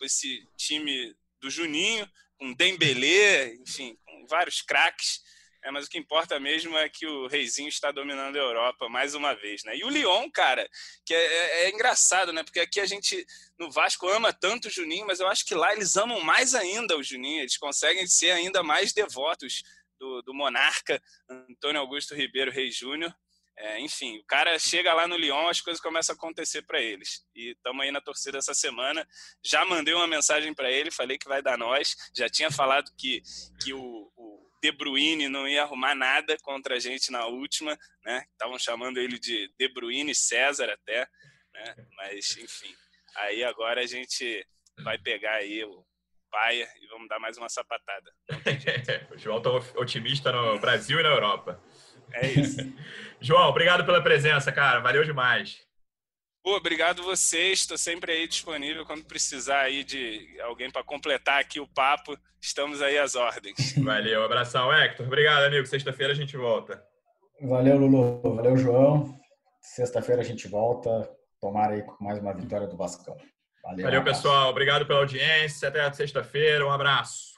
esse time do Juninho, com Dembélé, enfim, com vários craques. É, mas o que importa mesmo é que o Reizinho está dominando a Europa mais uma vez, né? E o Lyon, cara, que é, é, é, engraçado, né? Porque aqui a gente no Vasco ama tanto o Juninho, mas eu acho que lá eles amam mais ainda o Juninho. Eles conseguem ser ainda mais devotos do, do Monarca, Antônio Augusto Ribeiro Reis Júnior. É, enfim, o cara chega lá no Lyon, as coisas começam a acontecer para eles. E estamos aí na torcida essa semana. Já mandei uma mensagem para ele, falei que vai dar nós. Já tinha falado que, que o, o De Bruyne não ia arrumar nada contra a gente na última, né? Estavam chamando ele de De Bruyne César até, né? Mas, enfim. Aí agora a gente vai pegar aí o Paia e vamos dar mais uma sapatada. o João está otimista no Brasil e na Europa. É isso. João, obrigado pela presença, cara. Valeu demais. Pô, obrigado vocês. Estou sempre aí disponível quando precisar aí de alguém para completar aqui o papo. Estamos aí às ordens. Valeu, abração, Hector. Obrigado, amigo. Sexta-feira a gente volta. Valeu, Lulu. Valeu, João. Sexta-feira a gente volta. Tomara aí com mais uma vitória do Vascão. Valeu, Valeu pessoal. Obrigado pela audiência. Até sexta-feira. Um abraço.